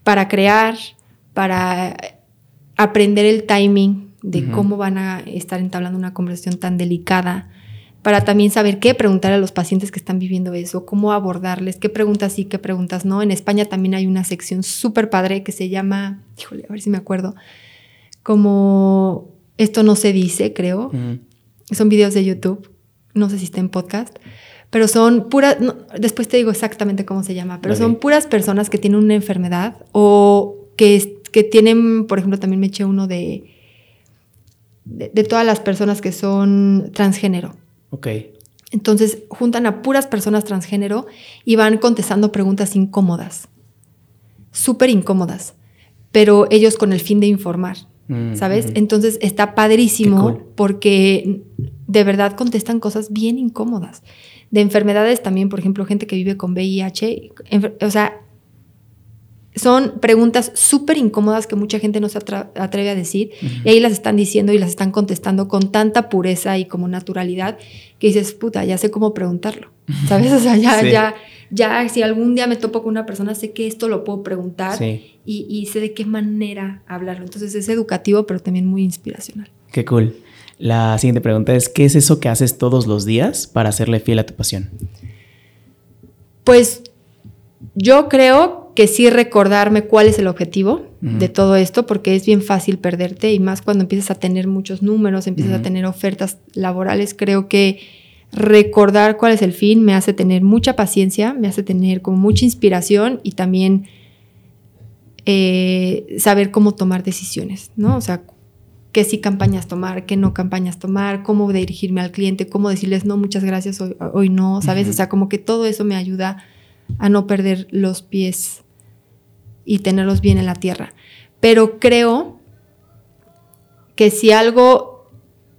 para crear, para aprender el timing de cómo van a estar entablando una conversación tan delicada, para también saber qué preguntar a los pacientes que están viviendo eso, cómo abordarles, qué preguntas sí, qué preguntas no. En España también hay una sección súper padre que se llama, híjole, a ver si me acuerdo, como esto no se dice, creo. Son videos de YouTube, no sé si está en podcast, pero son puras, después te digo exactamente cómo se llama, pero son puras personas que tienen una enfermedad o que, que tienen, por ejemplo, también me eché uno de, de todas las personas que son transgénero Ok. Entonces juntan a puras personas transgénero y van contestando preguntas incómodas, súper incómodas, pero ellos con el fin de informar, mm, ¿sabes? Entonces está padrísimo porque de verdad contestan cosas bien incómodas. De enfermedades también, por ejemplo, gente que vive con VIH, o sea, son preguntas súper incómodas que mucha gente no se atreve a decir y ahí las están diciendo y las están contestando con tanta pureza y como naturalidad que dices, puta, ya sé cómo preguntarlo, ¿sabes? O sea, ya, ya, ya, si algún día me topo con una persona, sé que esto lo puedo preguntar y, y, sé de qué manera hablarlo. Entonces es educativo, pero también muy inspiracional. Qué cool. La siguiente pregunta es, ¿qué es eso que haces todos los días para hacerle fiel a tu pasión? Pues yo creo que sí recordarme cuál es el objetivo de todo esto, porque es bien fácil perderte y más cuando empiezas a tener muchos números, empiezas a tener ofertas laborales, creo que recordar cuál es el fin me hace tener mucha paciencia, me hace tener como mucha inspiración y también eh, saber cómo tomar decisiones, ¿no? O sea, qué sí campañas tomar, qué no campañas tomar, cómo dirigirme al cliente, cómo decirles no, muchas gracias, hoy, hoy no, ¿sabes? O sea, como que todo eso me ayuda a no perder los pies y tenerlos bien en la tierra. Pero creo que si algo,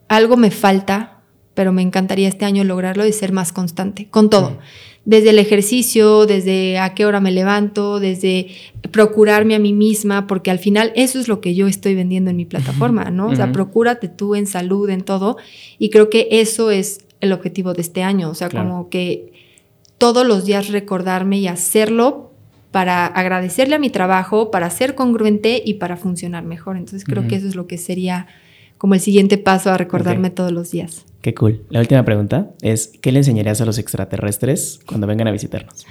algo me falta, pero me encantaría este año lograrlo, es ser más constante con todo. Desde el ejercicio, desde a qué hora me levanto, desde procurarme a mí misma, porque al final eso es lo que yo estoy vendiendo en mi plataforma, ¿no? O sea, procúrate tú en salud, en todo. Y creo que eso es el objetivo de este año. O sea, como que todos los días recordarme y hacerlo para agradecerle a mi trabajo, para ser congruente y para funcionar mejor. Entonces creo que eso es lo que sería como el siguiente paso a recordarme todos los días. Qué cool. La última pregunta es, ¿qué le enseñarías a los extraterrestres cuando vengan a visitarnos?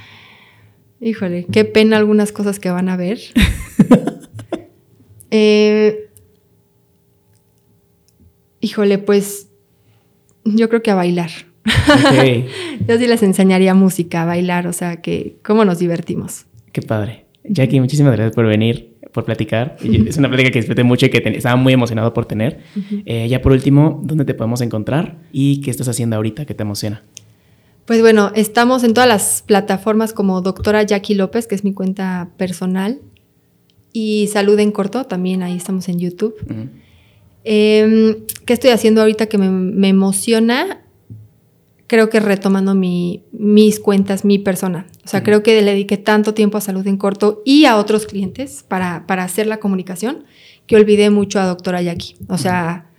Híjole, qué pena algunas cosas que van a ver. Eh, híjole, pues yo creo que a bailar. Yo sí les enseñaría música, a bailar, o sea, que cómo nos divertimos. Qué padre. Jackie, muchísimas gracias por venir, por platicar. Es una plática que disfruté mucho y que estaba muy emocionado por tener. Eh, ya por último, ¿dónde te podemos encontrar y qué estás haciendo ahorita que te emociona? Pues bueno, estamos en todas las plataformas como doctora Jackie López, que es mi cuenta personal, y Salud en Corto, también ahí estamos en YouTube. Em, ¿Qué estoy haciendo ahorita que me, me emociona? Creo que retomando mi, mis cuentas, mi persona. O sea, creo que le dediqué tanto tiempo a salud en corto y a otros clientes para, para hacer la comunicación que olvidé mucho a doctora Jackie. O sea,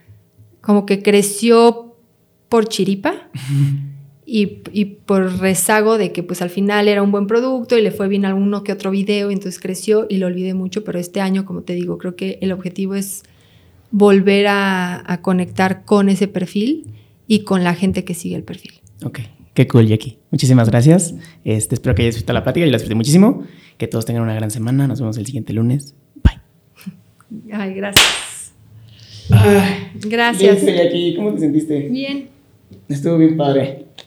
como que creció por chiripa y, y, por rezago de que pues al final era un buen producto y le fue bien alguno que otro video, entonces creció y lo olvidé mucho, pero este año, como te digo, creo que el objetivo es volver a, a conectar con ese perfil y con la gente que sigue el perfil. Ok, qué cool, Jackie. Muchísimas gracias. Este, espero que hayas disfrutado la plática. Yo la disfruté muchísimo. Que todos tengan una gran semana. Nos vemos el siguiente lunes. Bye. Ay, gracias. Ay, gracias. Jackie. ¿Cómo te sentiste? Bien. Estuvo bien padre.